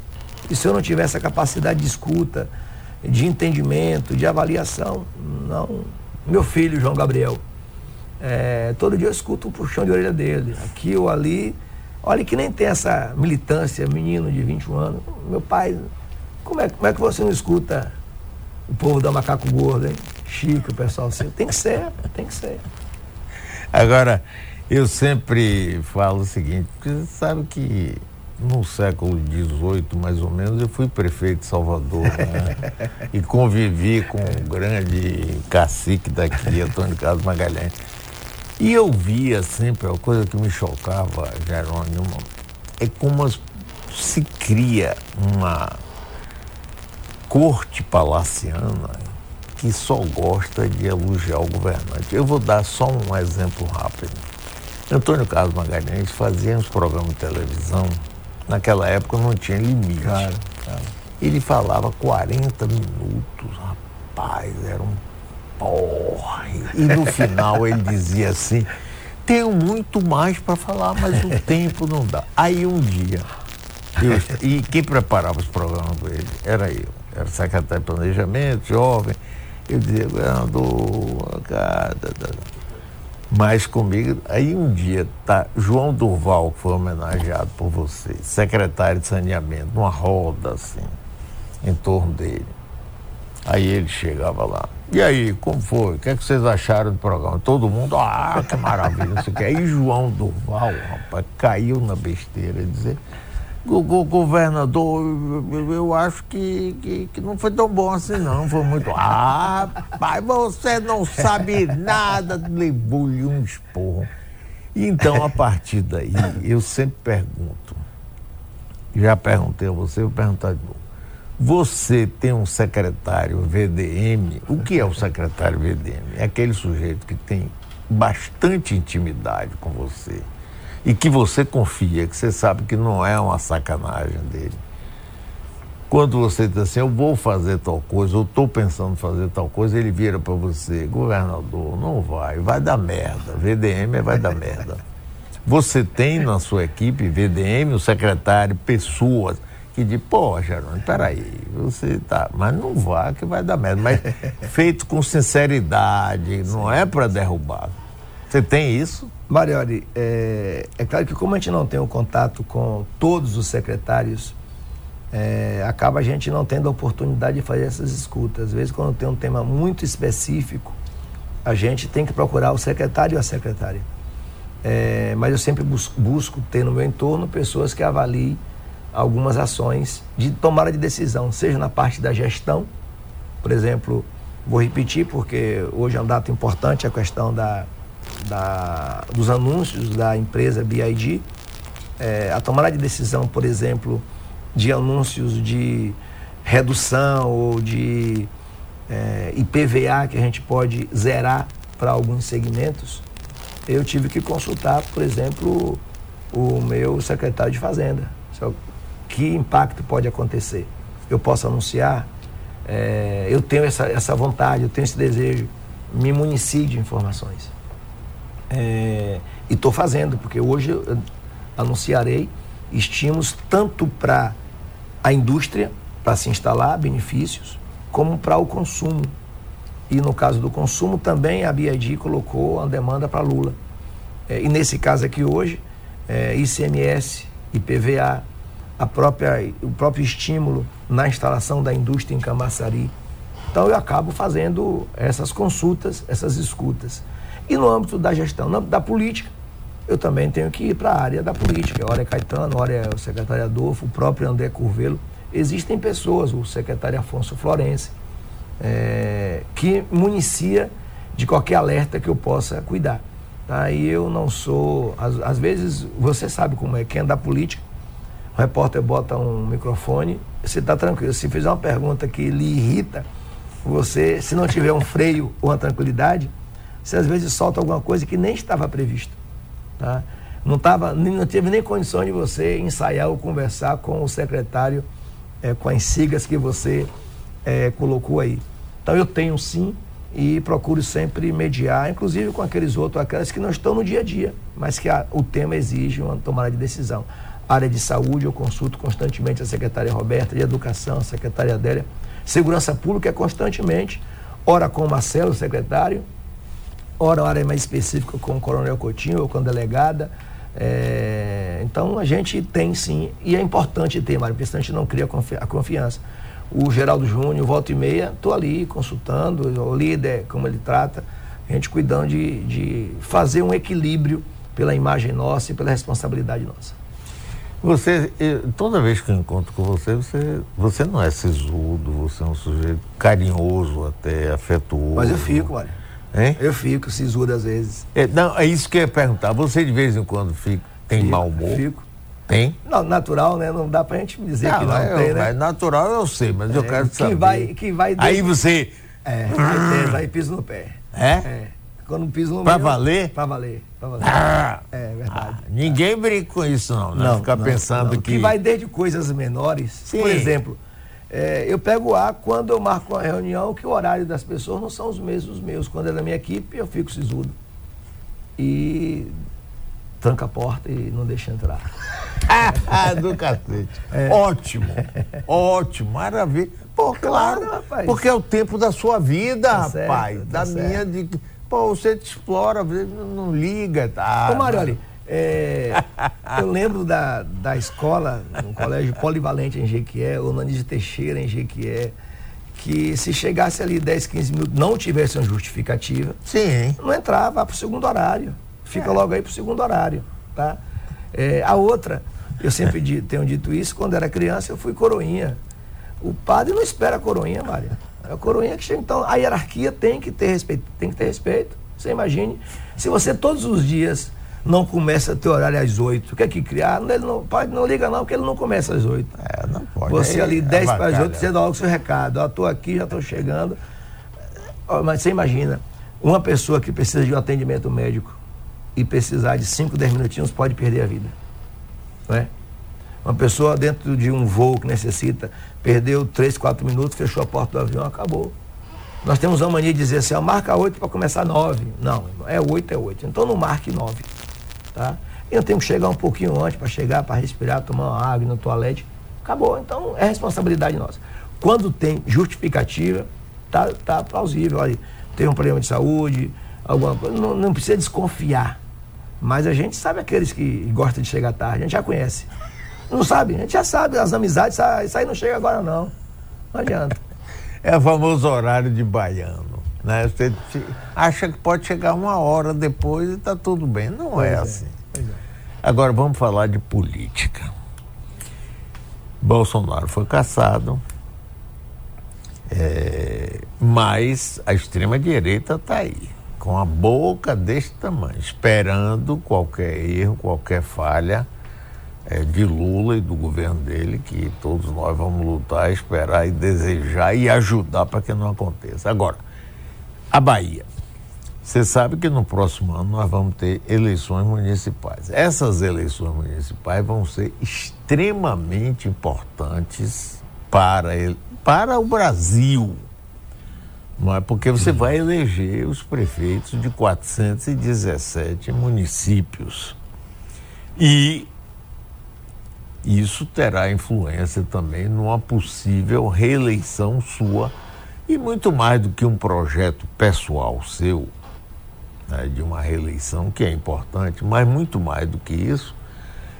E se eu não tiver essa capacidade de escuta, de entendimento, de avaliação, não. Meu filho, João Gabriel, é, todo dia eu escuto um puxão de orelha dele, aqui ou ali. Olha que nem tem essa militância, menino de 21 anos. Meu pai, como é, como é que você não escuta o povo da macaco gordo, hein? Chico, o pessoal assim. Tem que ser, tem que ser. Agora, eu sempre falo o seguinte, porque você sabe que no século XVIII, mais ou menos, eu fui prefeito de Salvador né? e convivi com o grande cacique daqui, Antônio Carlos Magalhães. E eu via sempre, a coisa que me chocava, Jerônimo, é como se cria uma corte palaciana que só gosta de elogiar o governante. Eu vou dar só um exemplo rápido. Antônio Carlos Magalhães fazia uns programas de televisão Naquela época não tinha limite. Claro, claro. Ele falava 40 minutos, rapaz, era um porra. E no final ele dizia assim: tenho muito mais para falar, mas o tempo não dá. Aí um dia, eu, e quem preparava os programas com ele era eu. Era secretário de planejamento, jovem. Eu dizia, governador, cara, Mas comigo, aí um dia tá João Durval, que foi homenageado por você, secretário de saneamento, numa roda assim, em torno dele. Aí ele chegava lá. E aí, como foi? O que, é que vocês acharam do programa? Todo mundo, ah, que maravilha, não sei o que. Aí João Durval, rapaz, caiu na besteira, dizer, governador, eu acho que, que, que, não foi tão bom assim, não. Foi muito. Ah, pai, você não sabe nada. Levou-lhe um esporro. Então, a partir daí, eu sempre pergunto. Já perguntei a você, vou perguntar de novo. Você tem um secretário VDM. O que é o secretário VDM? É aquele sujeito que tem bastante intimidade com você e que você confia, que você sabe que não é uma sacanagem dele. Quando você diz assim, eu vou fazer tal coisa, eu estou pensando em fazer tal coisa, ele vira para você, governador, não vai, vai dar merda. VDM vai dar merda. Você tem na sua equipe, VDM, o secretário, pessoas que diz, pô, Jerônimo, peraí, você tá, mas não vá que vai dar merda. Mas feito com sinceridade, não é para derrubar. Você tem isso? Marioli, é, é, claro que como a gente não tem o um contato com todos os secretários, é, acaba a gente não tendo a oportunidade de fazer essas escutas. Às vezes, quando tem um tema muito específico, a gente tem que procurar o secretário e a secretária. É, mas eu sempre busco, busco ter no meu entorno pessoas que avaliem algumas ações de tomada de decisão, seja na parte da gestão, por exemplo, vou repetir porque hoje é um dado importante a questão da, da, dos anúncios da empresa BID, é, a tomada de decisão, por exemplo, de anúncios de redução ou de é, IPVA que a gente pode zerar para alguns segmentos, eu tive que consultar, por exemplo, o meu secretário de Fazenda que impacto pode acontecer. Eu posso anunciar, é, eu tenho essa, essa vontade, eu tenho esse desejo, me munici de informações. É, e estou fazendo, porque hoje anunciarei estímulos tanto para a indústria, para se instalar benefícios, como para o consumo. E no caso do consumo, também a BID colocou a demanda para Lula. É, e nesse caso aqui hoje, é, ICMS, IPVA, a própria, o próprio estímulo na instalação da indústria em Camaçari. Então eu acabo fazendo essas consultas, essas escutas. E no âmbito da gestão, no âmbito da política, eu também tenho que ir para a área da política. Hora é Caetano, hora é o secretário Adolfo, o próprio André Curvelo. Existem pessoas, o secretário Afonso Florense, é, que municia de qualquer alerta que eu possa cuidar. Tá? E eu não sou. Às, às vezes, você sabe como é, quem é da política o repórter bota um microfone, você está tranquilo. Se fizer uma pergunta que lhe irrita, você, se não tiver um freio ou uma tranquilidade, você às vezes solta alguma coisa que nem estava previsto. Tá? Não, tava, não teve nem condição de você ensaiar ou conversar com o secretário é, com as siglas que você é, colocou aí. Então eu tenho sim e procuro sempre mediar, inclusive com aqueles outros, aquelas que não estão no dia a dia, mas que a, o tema exige uma tomada de decisão área de saúde, eu consulto constantemente a secretária Roberta, de educação, a secretária Adélia. Segurança pública é constantemente, ora com o Marcelo, secretário, ora área mais específica com o coronel Coutinho ou com a delegada. É, então a gente tem sim, e é importante ter, Mário, porque senão a gente não cria a confiança. O Geraldo Júnior, volta e meia, estou ali consultando, o líder, como ele trata, a gente cuidando de, de fazer um equilíbrio pela imagem nossa e pela responsabilidade nossa. Você, toda vez que eu encontro com você, você, você não é sisudo, você é um sujeito carinhoso até, afetuoso. Mas eu fico, olha. Hein? Eu fico sisudo às vezes. É, não, é isso que eu ia perguntar. Você de vez em quando fica, tem fico, mau humor? Fico. Tem? Não, natural, né? Não dá pra gente dizer não, que não é, tem, né? natural eu sei, mas é, eu quero saber. Que vai, que vai... Aí você... É, aí, aí piso no pé. É? É. Quando piso no Pra meu, valer? Pra valer. Pra valer. Ah, é verdade. Ah, ninguém brinca com isso, não. Né? Não, Ficar não, pensando não. que. Que vai desde coisas menores. Sim. Por exemplo, é, eu pego ar quando eu marco uma reunião que o horário das pessoas não são os mesmos meus. Quando é da minha equipe, eu fico sisudo. E tranca a porta e não deixa entrar. Do cacete. É. Ótimo. Ótimo. Maravilha. Pô, claro. claro rapaz. Porque é o tempo da sua vida, tá rapaz. Certo, tá da certo. minha. De Pô, você te explora, não liga, tá? Ô, Mário, é, eu lembro da, da escola, no colégio polivalente em Jequié, o Nanise Teixeira em Jequié, que se chegasse ali 10, 15 minutos, não tivesse uma justificativa, Sim. não entrava para o segundo horário. Fica é. logo aí para o segundo horário. Tá? É, a outra, eu sempre tenho dito isso, quando era criança eu fui coroinha. O padre não espera a coroinha, Maria. É a coroinha que chega. Então, a hierarquia tem que ter respeito. Tem que ter respeito. Você imagine, se você todos os dias não começa a ter horário às oito, quer que criar? Ele não, pode, não liga não, porque ele não começa às oito. É, não pode. Você ali, dez para as oito, você dá logo o seu recado. Eu estou aqui, já estou chegando. Mas você imagina, uma pessoa que precisa de um atendimento médico e precisar de 5, 10 minutinhos pode perder a vida. Não é? Uma pessoa dentro de um voo que necessita, perdeu 3, 4 minutos, fechou a porta do avião, acabou. Nós temos uma mania de dizer assim, ó, marca 8 para começar 9. Não, é 8, é 8. Então não marque 9. Tá? Eu tenho que chegar um pouquinho antes para chegar, para respirar, tomar uma água no toalete. Acabou. Então é responsabilidade nossa. Quando tem justificativa, tá, tá plausível. Olha, tem um problema de saúde, alguma coisa, não, não precisa desconfiar. Mas a gente sabe aqueles que gostam de chegar tarde, a gente já conhece. Não sabe? A gente já sabe, as amizades, isso aí não chega agora não. Não adianta. É o famoso horário de baiano. Né? Você acha que pode chegar uma hora depois e está tudo bem. Não é, é assim. É. Agora vamos falar de política. Bolsonaro foi caçado, é, mas a extrema-direita está aí, com a boca desse tamanho, esperando qualquer erro, qualquer falha é, de Lula e do governo dele, que todos nós vamos lutar, esperar e desejar e ajudar para que não aconteça. Agora, a Bahia. Você sabe que no próximo ano nós vamos ter eleições municipais. Essas eleições municipais vão ser extremamente importantes para, ele, para o Brasil. Não é? Porque você vai eleger os prefeitos de 417 municípios. E isso terá influência também numa possível reeleição sua e muito mais do que um projeto pessoal seu, né, de uma reeleição, que é importante, mas muito mais do que isso,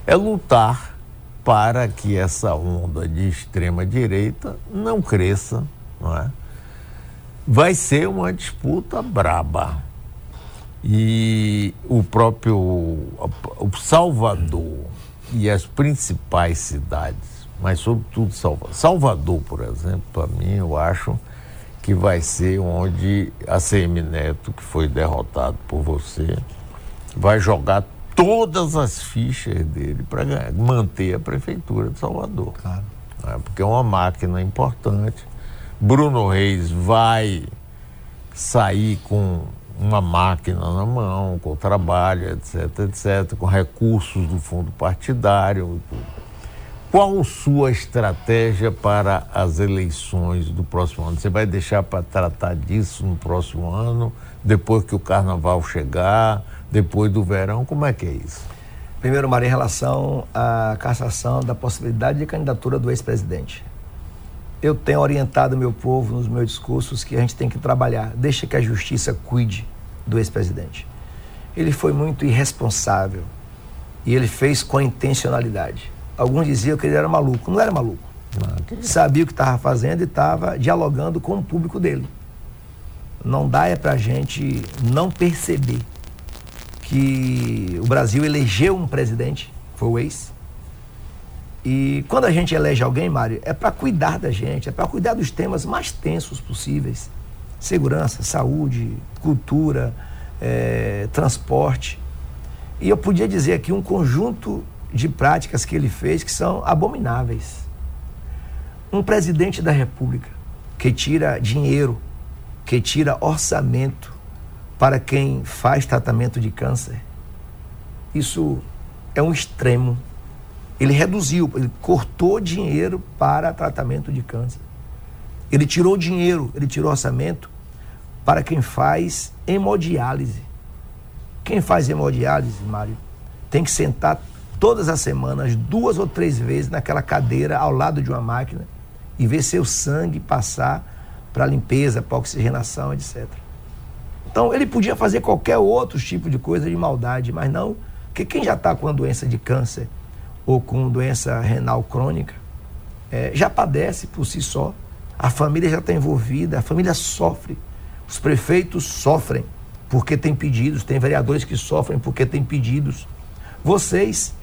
é lutar para que essa onda de extrema-direita não cresça, não é? Vai ser uma disputa braba. E o próprio o Salvador e as principais cidades, mas sobretudo Salvador. Salvador, por exemplo, para mim, eu acho que vai ser onde a CM Neto, que foi derrotado por você, vai jogar todas as fichas dele para manter a prefeitura de Salvador. Claro. É, porque é uma máquina importante. Bruno Reis vai sair com uma máquina na mão, com trabalho, etc, etc, com recursos do fundo partidário e tudo. Qual sua estratégia para as eleições do próximo ano? Você vai deixar para tratar disso no próximo ano, depois que o carnaval chegar, depois do verão? Como é que é isso? Primeiro, Maria, em relação à cassação da possibilidade de candidatura do ex-presidente. Eu tenho orientado meu povo nos meus discursos que a gente tem que trabalhar, deixa que a justiça cuide do ex-presidente. Ele foi muito irresponsável e ele fez com intencionalidade alguns diziam que ele era maluco. Não era maluco. Não, Sabia o que estava fazendo e estava dialogando com o público dele. Não dá é para a gente não perceber que o Brasil elegeu um presidente, foi o ex. E quando a gente elege alguém, Mário, é para cuidar da gente, é para cuidar dos temas mais tensos possíveis: segurança, saúde, cultura, é, transporte. E eu podia dizer aqui um conjunto de práticas que ele fez que são abomináveis. Um presidente da República que tira dinheiro, que tira orçamento para quem faz tratamento de câncer, isso é um extremo. Ele reduziu, ele cortou dinheiro para tratamento de câncer. Ele tirou dinheiro, ele tirou orçamento para quem faz hemodiálise. Quem faz hemodiálise, Mário, tem que sentar todas as semanas, duas ou três vezes, naquela cadeira ao lado de uma máquina e ver seu sangue passar para limpeza, para oxigenação, etc. Então ele podia fazer qualquer outro tipo de coisa de maldade, mas não, porque quem já está com uma doença de câncer ou com doença renal crônica, é, já padece por si só. A família já está envolvida, a família sofre. Os prefeitos sofrem porque tem pedidos, tem vereadores que sofrem porque tem pedidos. Vocês,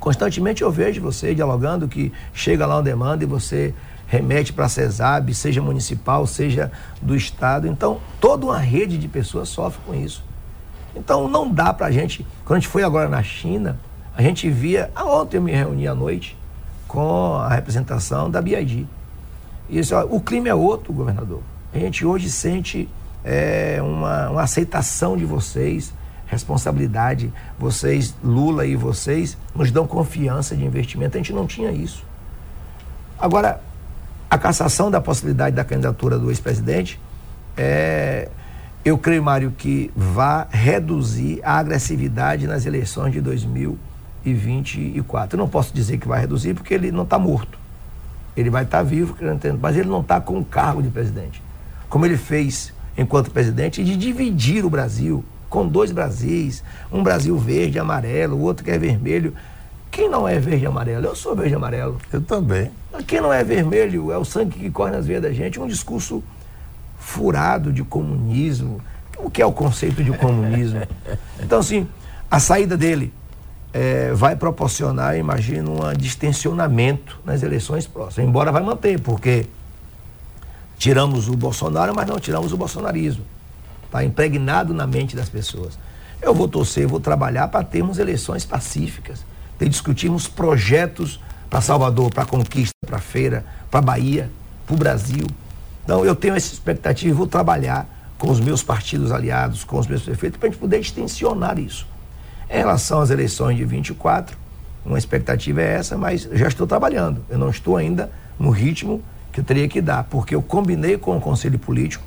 constantemente eu vejo você dialogando que chega lá uma demanda e você remete para a CESAB, seja municipal, seja do Estado. Então, toda uma rede de pessoas sofre com isso. Então, não dá para a gente. Quando a gente foi agora na China, a gente via. Ah, ontem eu me reuni à noite com a representação da BID. E disse, o clima é outro, governador. A gente hoje sente é, uma, uma aceitação de vocês, responsabilidade. Vocês, Lula e vocês, nos dão confiança de investimento. A gente não tinha isso. Agora, a cassação da possibilidade da candidatura do ex-presidente, é, eu creio, Mário, que vai reduzir a agressividade nas eleições de 2024. Eu não posso dizer que vai reduzir porque ele não está morto. Ele vai estar tá vivo, mas ele não está com o cargo de presidente. Como ele fez enquanto presidente, de dividir o Brasil com dois Brasis, um Brasil verde e amarelo, o outro que é vermelho. Quem não é verde e amarelo? Eu sou verde e amarelo. Eu também. Quem não é vermelho é o sangue que corre nas veias da gente. Um discurso furado de comunismo. O que é o conceito de comunismo? Então, assim, a saída dele é, vai proporcionar, imagino, um distensionamento nas eleições próximas. Embora vai manter, porque Tiramos o Bolsonaro, mas não tiramos o bolsonarismo. Está impregnado na mente das pessoas. Eu vou torcer, vou trabalhar para termos eleições pacíficas, para discutirmos projetos para Salvador, para Conquista, para Feira, para Bahia, para o Brasil. Então eu tenho essa expectativa e vou trabalhar com os meus partidos aliados, com os meus prefeitos, para a gente poder extensionar isso. Em relação às eleições de 24, uma expectativa é essa, mas já estou trabalhando. Eu não estou ainda no ritmo que eu teria que dar, porque eu combinei com o Conselho Político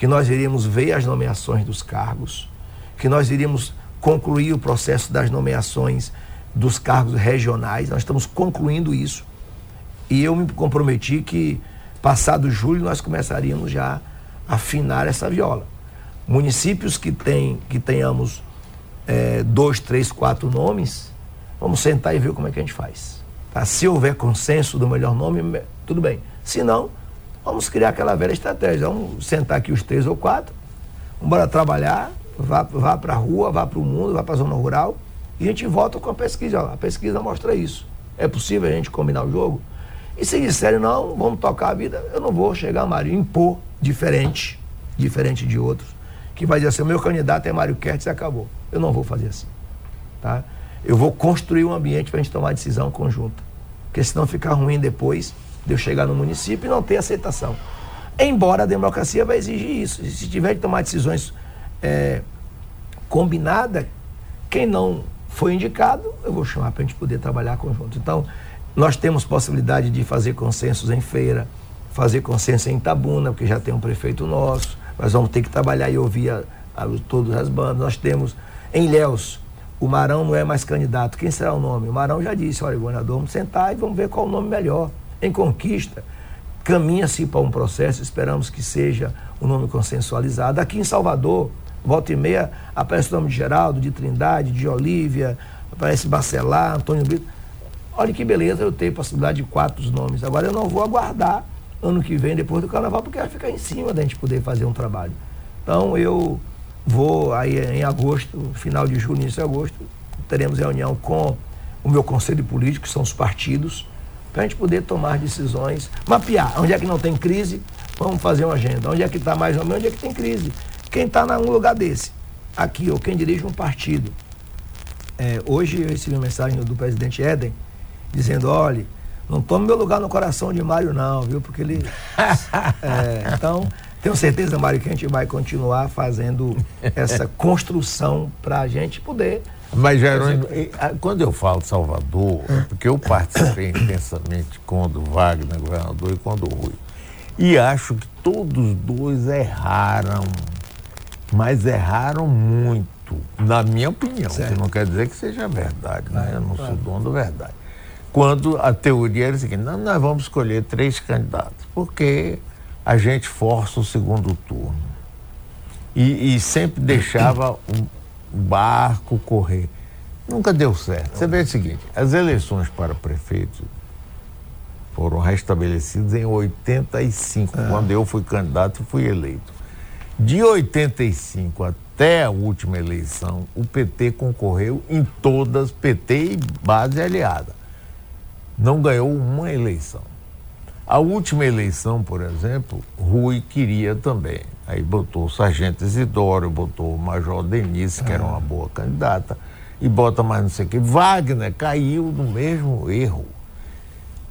que nós iríamos ver as nomeações dos cargos, que nós iríamos concluir o processo das nomeações dos cargos regionais, nós estamos concluindo isso. E eu me comprometi que, passado julho, nós começaríamos já a afinar essa viola. Municípios que, tem, que tenhamos é, dois, três, quatro nomes, vamos sentar e ver como é que a gente faz. Tá? Se houver consenso do melhor nome, tudo bem. Se não, vamos criar aquela velha estratégia. Vamos sentar aqui os três ou quatro, vamos trabalhar, vá, vá para a rua, vá para o mundo, vá para a zona rural e a gente volta com a pesquisa. A pesquisa mostra isso. É possível a gente combinar o jogo? E se disserem, não, vamos tocar a vida, eu não vou chegar, Mário, impor diferente, diferente de outros, que vai dizer assim, o meu candidato é Mário Kertz e acabou. Eu não vou fazer assim. Tá? Eu vou construir um ambiente para a gente tomar decisão conjunta. Porque senão ficar ruim depois, de eu chegar no município e não ter aceitação. Embora a democracia vai exigir isso. Se tiver que tomar decisões é, combinadas, quem não foi indicado, eu vou chamar para a gente poder trabalhar conjunto. Então, nós temos possibilidade de fazer consensos em feira, fazer consenso em Itabuna, porque já tem um prefeito nosso. Nós vamos ter que trabalhar e ouvir a, a, todas as bandas. Nós temos em Léus, o Marão não é mais candidato. Quem será o nome? O Marão já disse: olha, governador, vamos sentar e vamos ver qual o nome melhor em conquista, caminha-se para um processo, esperamos que seja um nome consensualizado. Aqui em Salvador, volta e meia, aparece o nome de Geraldo, de Trindade, de Olívia, aparece Bacelar, Antônio Brito. Olha que beleza, eu tenho possibilidade de quatro nomes. Agora eu não vou aguardar ano que vem, depois do carnaval, porque vai ficar em cima da gente poder fazer um trabalho. Então eu vou aí em agosto, final de julho, início de agosto, teremos reunião com o meu conselho político, que são os partidos, para a gente poder tomar decisões, mapear onde é que não tem crise, vamos fazer uma agenda. Onde é que está mais ou menos, onde é que tem crise. Quem está num lugar desse, aqui, ou quem dirige um partido. É, hoje eu recebi uma mensagem do presidente Éden, dizendo, olhe, não tome meu lugar no coração de Mário não, viu? Porque ele... é, então, tenho certeza, Mário, que a gente vai continuar fazendo essa construção para a gente poder mas, Jerônimo, quando eu falo Salvador, é porque eu participei intensamente quando o Wagner, governador, e quando o Rui. E acho que todos dois erraram, mas erraram muito, na minha opinião, certo. que não quer dizer que seja verdade, né? eu não sou dono da verdade. Quando a teoria era a seguinte, não, nós vamos escolher três candidatos, porque a gente força o segundo turno. E, e sempre deixava o barco correr. Nunca deu certo. Você vê o seguinte: as eleições para prefeito foram restabelecidas em 85, é. quando eu fui candidato e fui eleito. De 85 até a última eleição, o PT concorreu em todas, PT e base aliada. Não ganhou uma eleição. A última eleição, por exemplo, Rui queria também. Aí botou o Sargento Isidoro, botou o Major Denise, que era uma boa candidata, e bota mais não sei o que. Wagner caiu no mesmo erro.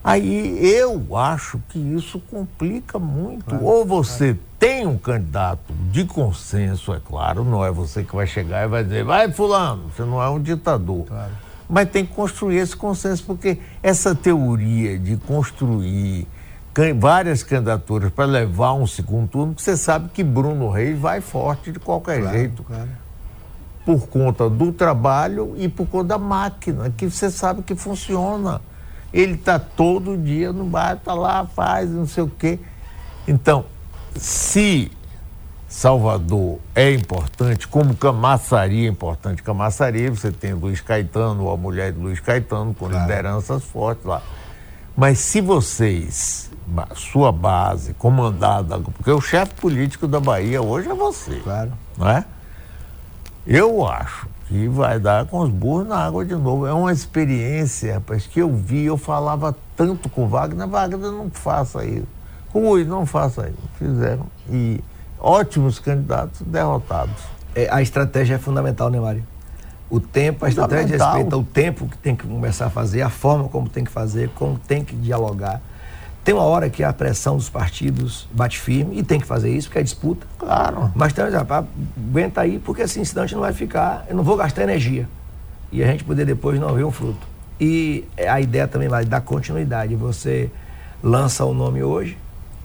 Aí eu acho que isso complica muito. Claro, Ou você claro. tem um candidato de consenso, é claro, não é você que vai chegar e vai dizer, vai fulano, você não é um ditador. Claro. Mas tem que construir esse consenso, porque essa teoria de construir várias candidaturas para levar um segundo turno, você sabe que Bruno Reis vai forte de qualquer claro, jeito. Claro. Por conta do trabalho e por conta da máquina, que você sabe que funciona. Ele está todo dia no bar, está lá, faz, não sei o quê. Então, se Salvador é importante, como Camaçari é importante, Camaçari você tem Luiz Caetano, a mulher de Luiz Caetano, com claro. lideranças fortes lá. Mas se vocês sua base, comandada, porque o chefe político da Bahia hoje é você. Claro. Não é? Eu acho que vai dar com os burros na água de novo. É uma experiência, rapaz, que eu vi, eu falava tanto com o Wagner, Wagner não faça isso. Rui, não faça isso. Fizeram. E ótimos candidatos derrotados. É, a estratégia é fundamental, né, Mário? O tempo, a estratégia respeita o tempo que tem que começar a fazer, a forma como tem que fazer, como tem que dialogar. Tem uma hora que a pressão dos partidos bate firme e tem que fazer isso, porque é disputa. Claro. Mas tem, aguenta aí, porque assim, senão a gente não vai ficar, eu não vou gastar energia. E a gente poder depois não ver um fruto. E a ideia também vai dar continuidade. Você lança o um nome hoje,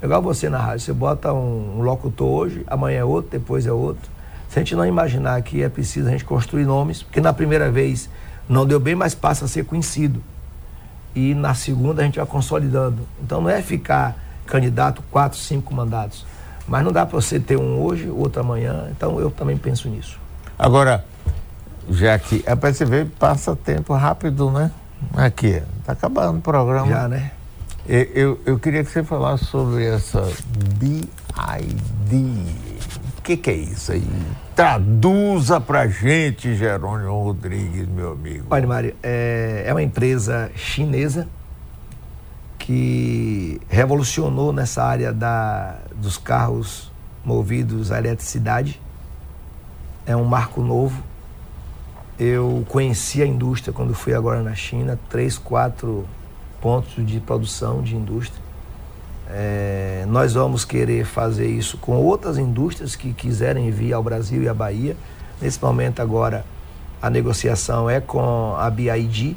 é igual você na rádio, você bota um, um locutor hoje, amanhã é outro, depois é outro. Se a gente não imaginar que é preciso a gente construir nomes, porque na primeira vez não deu bem, mas passa a ser conhecido e na segunda a gente vai consolidando. Então não é ficar candidato quatro, cinco mandatos. Mas não dá para você ter um hoje, outro amanhã. Então eu também penso nisso. Agora, já que é para você ver, passa tempo rápido, né? Aqui, tá acabando o programa. Já, né? Eu, eu, eu queria que você falasse sobre essa BID que, que é isso aí? Traduza pra gente, Jerônimo Rodrigues, meu amigo. Olha, Mário, é, é uma empresa chinesa que revolucionou nessa área da, dos carros movidos à eletricidade. É um marco novo. Eu conheci a indústria quando fui agora na China, três, quatro pontos de produção de indústria. É, nós vamos querer fazer isso com outras indústrias que quiserem vir ao Brasil e à Bahia. Nesse momento agora a negociação é com a BID.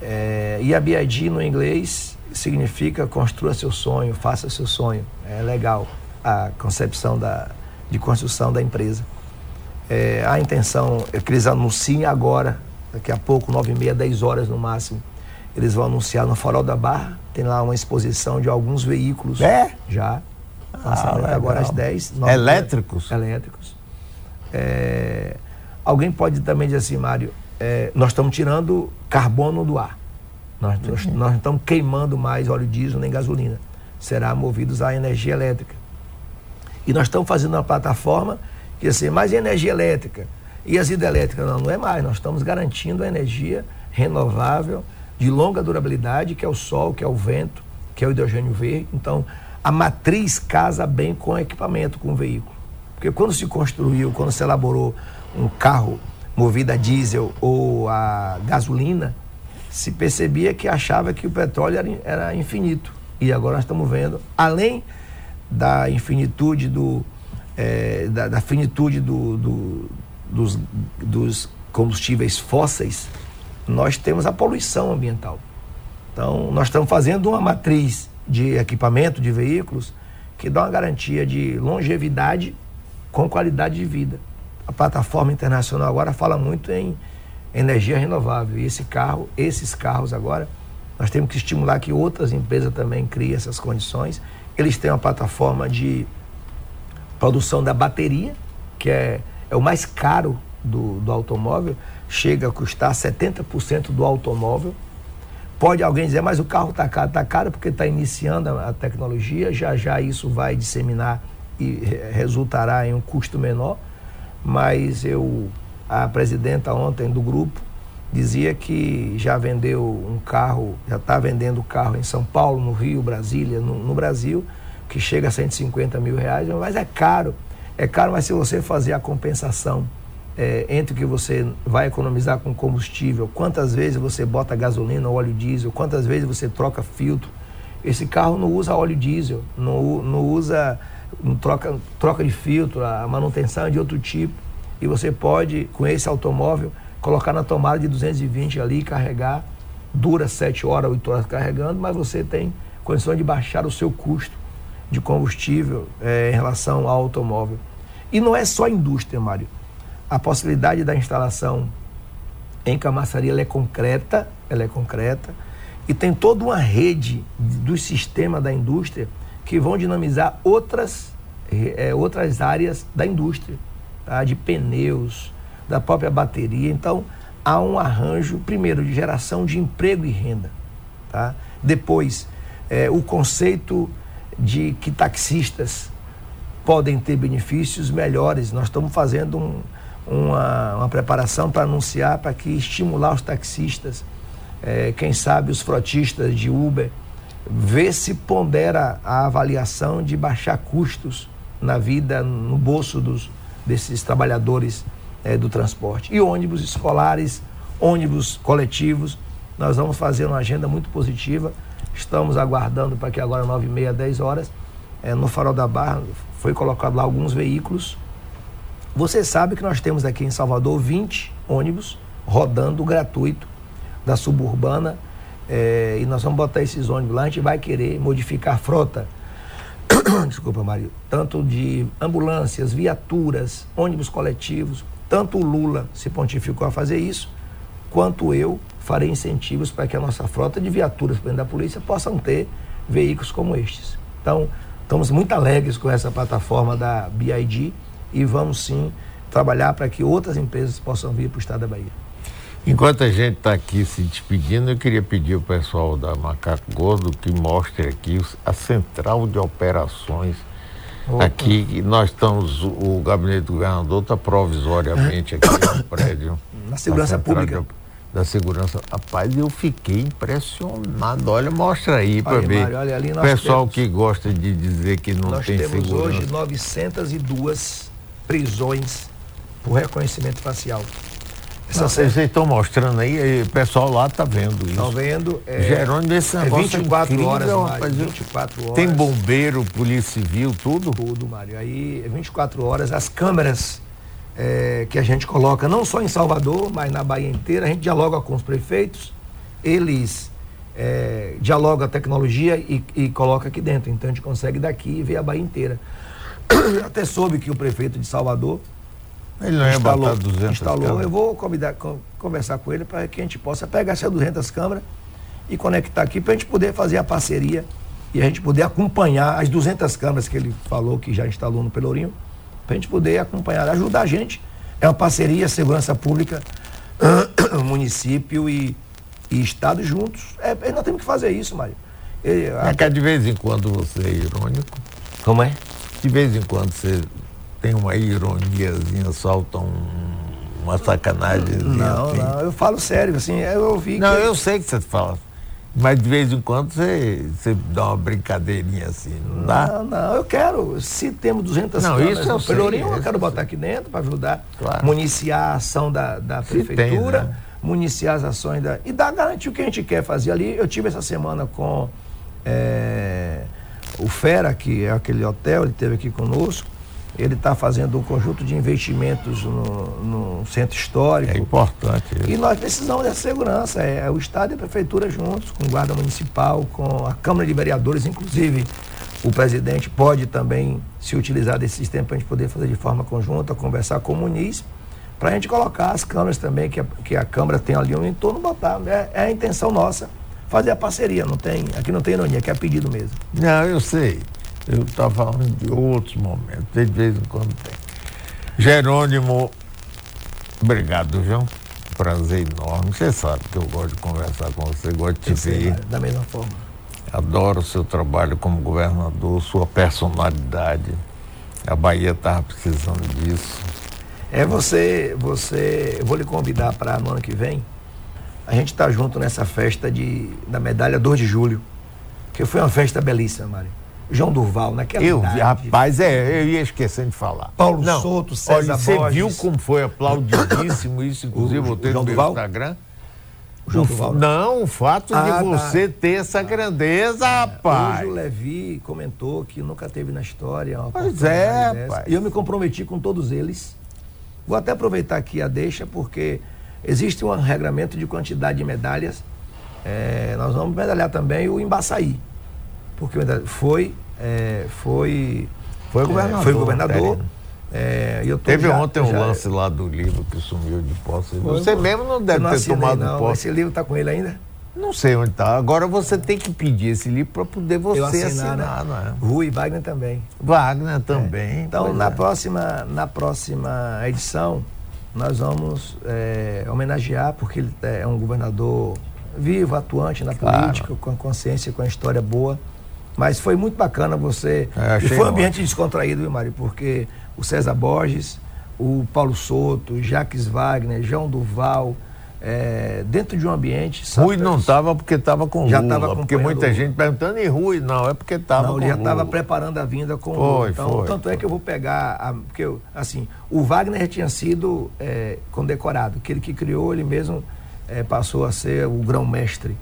É, e a BID no inglês significa construa seu sonho, faça seu sonho. É legal a concepção da, de construção da empresa. É, a intenção é que eles anunciem agora, daqui a pouco, nove e meia, dez horas no máximo. Eles vão anunciar no Farol da Barra, tem lá uma exposição de alguns veículos. É? Já. Ah, agora às 10. Elétricos? Elétricos. É, alguém pode também dizer assim, Mário, é, nós estamos tirando carbono do ar. Nós, nós, nós, não estamos queimando mais óleo diesel nem gasolina. Será movidos à energia elétrica. E nós estamos fazendo uma plataforma que assim, mais energia elétrica. E as hidrelétricas não, não é mais. Nós estamos garantindo a energia renovável de longa durabilidade, que é o sol, que é o vento, que é o hidrogênio verde. Então, a matriz casa bem com o equipamento, com o veículo. Porque quando se construiu, quando se elaborou um carro movido a diesel ou a gasolina, se percebia que achava que o petróleo era, era infinito. E agora nós estamos vendo, além da infinitude do, é, da, da, finitude do, do, dos, dos combustíveis fósseis, nós temos a poluição ambiental. Então, nós estamos fazendo uma matriz de equipamento de veículos que dá uma garantia de longevidade com qualidade de vida. A plataforma internacional agora fala muito em energia renovável. E esse carro, esses carros agora, nós temos que estimular que outras empresas também criem essas condições. Eles têm uma plataforma de produção da bateria que é, é o mais caro do, do automóvel, chega a custar 70% do automóvel. Pode alguém dizer, mas o carro está caro, está caro porque está iniciando a, tecnologia, já já isso vai disseminar e resultará em um custo menor. Mas eu, a presidenta ontem do grupo, dizia que já vendeu um carro, já está vendendo carro em São Paulo, no Rio, Brasília, no, no, Brasil, que chega a 150 mil reais, mas é caro. É caro, mas se você fazer a compensação é, entre o que você vai economizar com combustível, quantas vezes você bota gasolina ou óleo diesel, quantas vezes você troca filtro. Esse carro não usa óleo diesel, não, não usa, não troca, troca de filtro, a manutenção é de outro tipo. E você pode, com esse automóvel, colocar na tomada de 220 ali e carregar. Dura 7 horas, 8 horas carregando, mas você tem condição de baixar o seu custo de combustível é, em relação ao automóvel. E não é só indústria, Mário a possibilidade da instalação em camaçaria ela é concreta, ela é concreta e tem toda uma rede do sistema da indústria que vão dinamizar outras, é, outras áreas da indústria, tá? de pneus, da própria bateria. Então, há um arranjo, primeiro, de geração de emprego e renda. Tá? Depois, é, o conceito de que taxistas podem ter benefícios melhores. Nós estamos fazendo um, uma, uma preparação para anunciar, para que estimular os taxistas, é, quem sabe os frotistas de Uber, ver se pondera a avaliação de baixar custos na vida, no bolso dos, desses trabalhadores é, do transporte. E ônibus escolares, ônibus coletivos, nós vamos fazer uma agenda muito positiva. Estamos aguardando para que agora, 9 e meia, 10 horas, é, no Farol da Barra, foi colocado lá alguns veículos você sabe que nós temos aqui em Salvador 20 ônibus rodando gratuito da suburbana é, e nós vamos botar esses ônibus lá. A gente vai querer modificar a frota, desculpa, Mário, tanto de ambulâncias, viaturas, ônibus coletivos. Tanto o Lula se pontificou a fazer isso, quanto eu farei incentivos para que a nossa frota de viaturas dentro da polícia possam ter veículos como estes. Então, estamos muito alegres com essa plataforma da BID e vamos sim trabalhar para que outras empresas possam vir para o estado da Bahia. Enquanto a gente está aqui se despedindo, eu queria pedir ao pessoal da Macaco Gordo que mostre aqui a central de operações. Opa. Aqui nós estamos, o gabinete do governador está provisoriamente aqui no prédio. Na segurança pública. De, da segurança. Rapaz, eu fiquei impressionado. Olha, mostra aí para ver. Mário, olha, ali Pessoal temos, que gosta de dizer que não tem segurança. Nós temos hoje 902 prisões por reconhecimento facial. Essa vocês estão mostrando aí, o pessoal lá está vendo isso. Estão vendo. É, Jerônimo, esse é negócio 24 é incrível, horas, rapaz. 24 horas. Tem bombeiro, polícia civil, tudo? Tudo, Mário. Aí, é 24 horas, as câmeras é, que a gente coloca, não só em Salvador, mas na Bahia inteira, a gente dialoga com os prefeitos, eles é, dialogam a tecnologia e, e coloca aqui dentro. Então a gente consegue daqui ver a Bahia inteira. até soube que o prefeito de Salvador ele não instalou, ia botar 200 instalou. Câmeras. Eu vou convidar, conversar com ele para que a gente possa pegar essas 200 câmeras e conectar aqui para a gente poder fazer a parceria e a gente poder acompanhar as 200 câmeras que ele falou que já instalou no Pelourinho, para a gente poder acompanhar, ajudar a gente. É uma parceria, segurança pública, município e, e Estado juntos. É, nós temos que fazer isso, Mário. É que de vez em quando você é irônico. Como é? De vez em quando você tem uma ironiazinha, solta um, uma sacanagem. Não, assim. não, eu falo sério, assim, eu ouvi. Não, que... eu sei que você fala. Mas de vez em quando você, você dá uma brincadeirinha assim, não dá? Não, não, eu quero. Se temos 200 não, isso eu sei, Pelourinho, eu quero botar aqui dentro para ajudar, claro. municiar a ação da, da prefeitura, tem, né? municiar as ações da. E dar garantir o que a gente quer fazer ali. Eu tive essa semana com. É, o Fera, que é aquele hotel, ele esteve aqui conosco. Ele está fazendo um conjunto de investimentos no, no, centro histórico. É importante. Isso. E nós precisamos dessa segurança. É, o Estado e a Prefeitura juntos, com Guarda Municipal, com a Câmara de Vereadores, inclusive. O presidente pode também se utilizar desse sistema para a gente poder fazer de forma conjunta, conversar com o Muniz, para a gente colocar as câmeras também, que a, que a Câmara tem ali no entorno, botar. É, é a intenção nossa fazer a parceria. Não tem, aqui não tem ironia, aqui é pedido mesmo. Não, eu sei. Eu estava falando de outros momentos, de vez em quando tem. Jerônimo, obrigado, João. Prazer enorme. Você sabe que eu gosto de conversar com você, gosto de te Sei, ver. da mesma forma. Adoro o seu trabalho como governador, sua personalidade. A Bahia estava precisando disso. É você, você, eu vou lhe convidar para no ano que vem. A gente está junto nessa festa de, da medalha 2 de julho, que foi uma festa belíssima, Mário. João Durval, naquela Eu, vi, idade. rapaz, é, eu ia esquecendo de falar. Paulo Souto, César olha, Você Borges. viu como foi aplaudidíssimo isso, inclusive O- eu botei o no meu Duval? Instagram. O João O- Durval. Não, o fato Ah, de tá. você ter essa grandeza, rapaz. Hoje o Levi comentou que nunca teve na história uma Pois é, rapaz. E eu me comprometi com todos eles. Vou até aproveitar aqui a deixa, porque existe um regramento de quantidade de medalhas. É, nós vamos medalhar também o Embaçaí. Porque foi, é, foi, Foi é, governador, foi governador. É, Teve já- ontem um já- lance lá do livro que sumiu de posse. Foi, Você foi. mesmo não deve ter assinei, tomado não. posse. Esse livro está com ele ainda? Não sei onde está. Agora você tem que pedir esse livro para poder você eu assinar, assinar, né? não é? Rui Wagner também. Wagner também. Então, pois na, é. próxima, na próxima edição, nós vamos é, homenagear, porque ele é um governador vivo, atuante na Claro. política, com a consciência, com a história boa. Mas foi muito bacana você. É, e foi um ambiente ótimo. descontraído, viu, Mário? Porque o César Borges, o Paulo Souto, Jacques Wagner, João Duval, é, dentro de um ambiente. Rui não estava porque estava com Já Lula. tava porque muita Lula. gente perguntando, e Rui? Não, é porque estava Não, com ele já estava preparando a vinda com Foi, Lula. Então, foi, tanto foi. é que eu vou pegar. A, porque, eu, assim, o Wagner tinha sido é, condecorado. Aquele que criou, ele mesmo é, passou a ser o grão-mestre.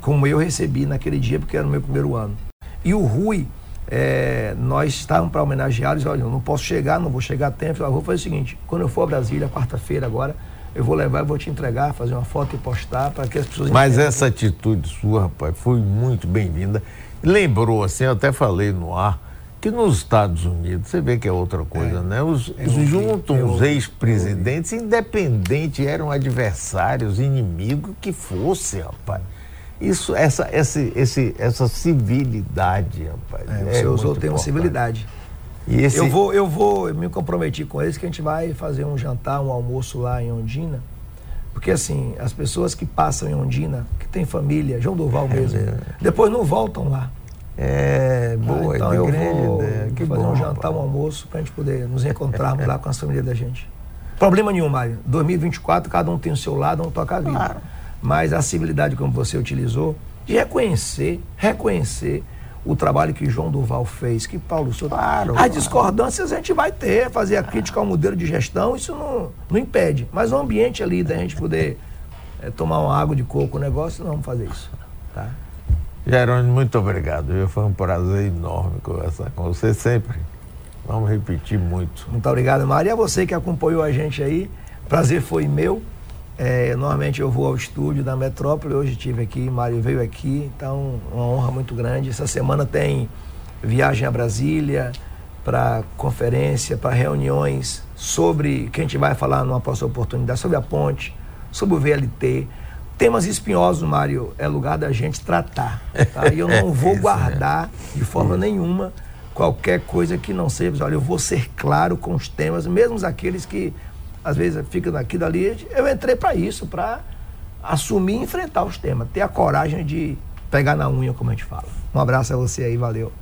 Como eu recebi naquele dia, porque era o meu primeiro ano. E o Rui, é, nós estávamos para homenagear, eles olha, eu não posso chegar, não vou chegar a tempo. Eu vou fazer o seguinte: quando eu for a Brasília, quarta-feira agora, eu vou levar, eu vou te entregar, fazer uma foto e postar para que as pessoas Mas entendam. essa atitude sua, rapaz, foi muito bem-vinda. Lembrou, assim, eu até falei no ar, que nos Estados Unidos, você vê que é outra coisa, né? Os, ouvi, juntam os ex-presidentes, independente, eram adversários, inimigos que fosse, rapaz. Isso, essa, esse, esse, essa civilidade, rapaz. É, é você usou o termo civilidade. E esse, Eu vou, eu vou, eu me comprometi com eles que a gente vai fazer um jantar, um almoço lá em Ondina. Porque assim, as pessoas que passam em Ondina, que tem família, João Duval mesmo, depois não voltam lá. É, boa, então de eu grande vou ideia. Que fazer bom, um jantar, um almoço, pra gente poder nos encontrarmos lá com as famílias da gente. Problema nenhum, Mário. 2024, cada um tem o seu lado, um toca a vida. Claro. Mas a civilidade como você utilizou, de reconhecer, reconhecer o trabalho que João Duval fez, que Paulo Souto. Claro, As claro. discordâncias a gente vai ter, fazer a crítica ao modelo de gestão, isso não, não impede. Mas o ambiente ali da gente poder eh, tomar uma água de coco, o negócio, não vamos fazer isso. Tá? Jerônimo, muito obrigado. viu? Foi um prazer enorme conversar com você sempre. Vamos repetir muito. Muito obrigado, Maria. A você que acompanhou a gente aí. Prazer foi meu. É, normalmente eu vou ao estúdio da Metrópole. Hoje estive aqui, Mário veio aqui. Então, uma honra muito grande. Essa semana tem viagem a Brasília para conferência, para reuniões sobre que a gente vai falar numa próxima oportunidade, sobre a ponte, sobre o VLT. Temas espinhosos, Mário, é lugar da gente tratar. Tá? E eu não vou Isso, guardar de forma nenhuma qualquer coisa que não seja. Olha, eu vou ser claro com os temas, mesmo aqueles que às vezes ficam daqui dali. Eu entrei para isso, para assumir e enfrentar os temas, ter a coragem de pegar na unha, como a gente fala. Um abraço a você aí, valeu.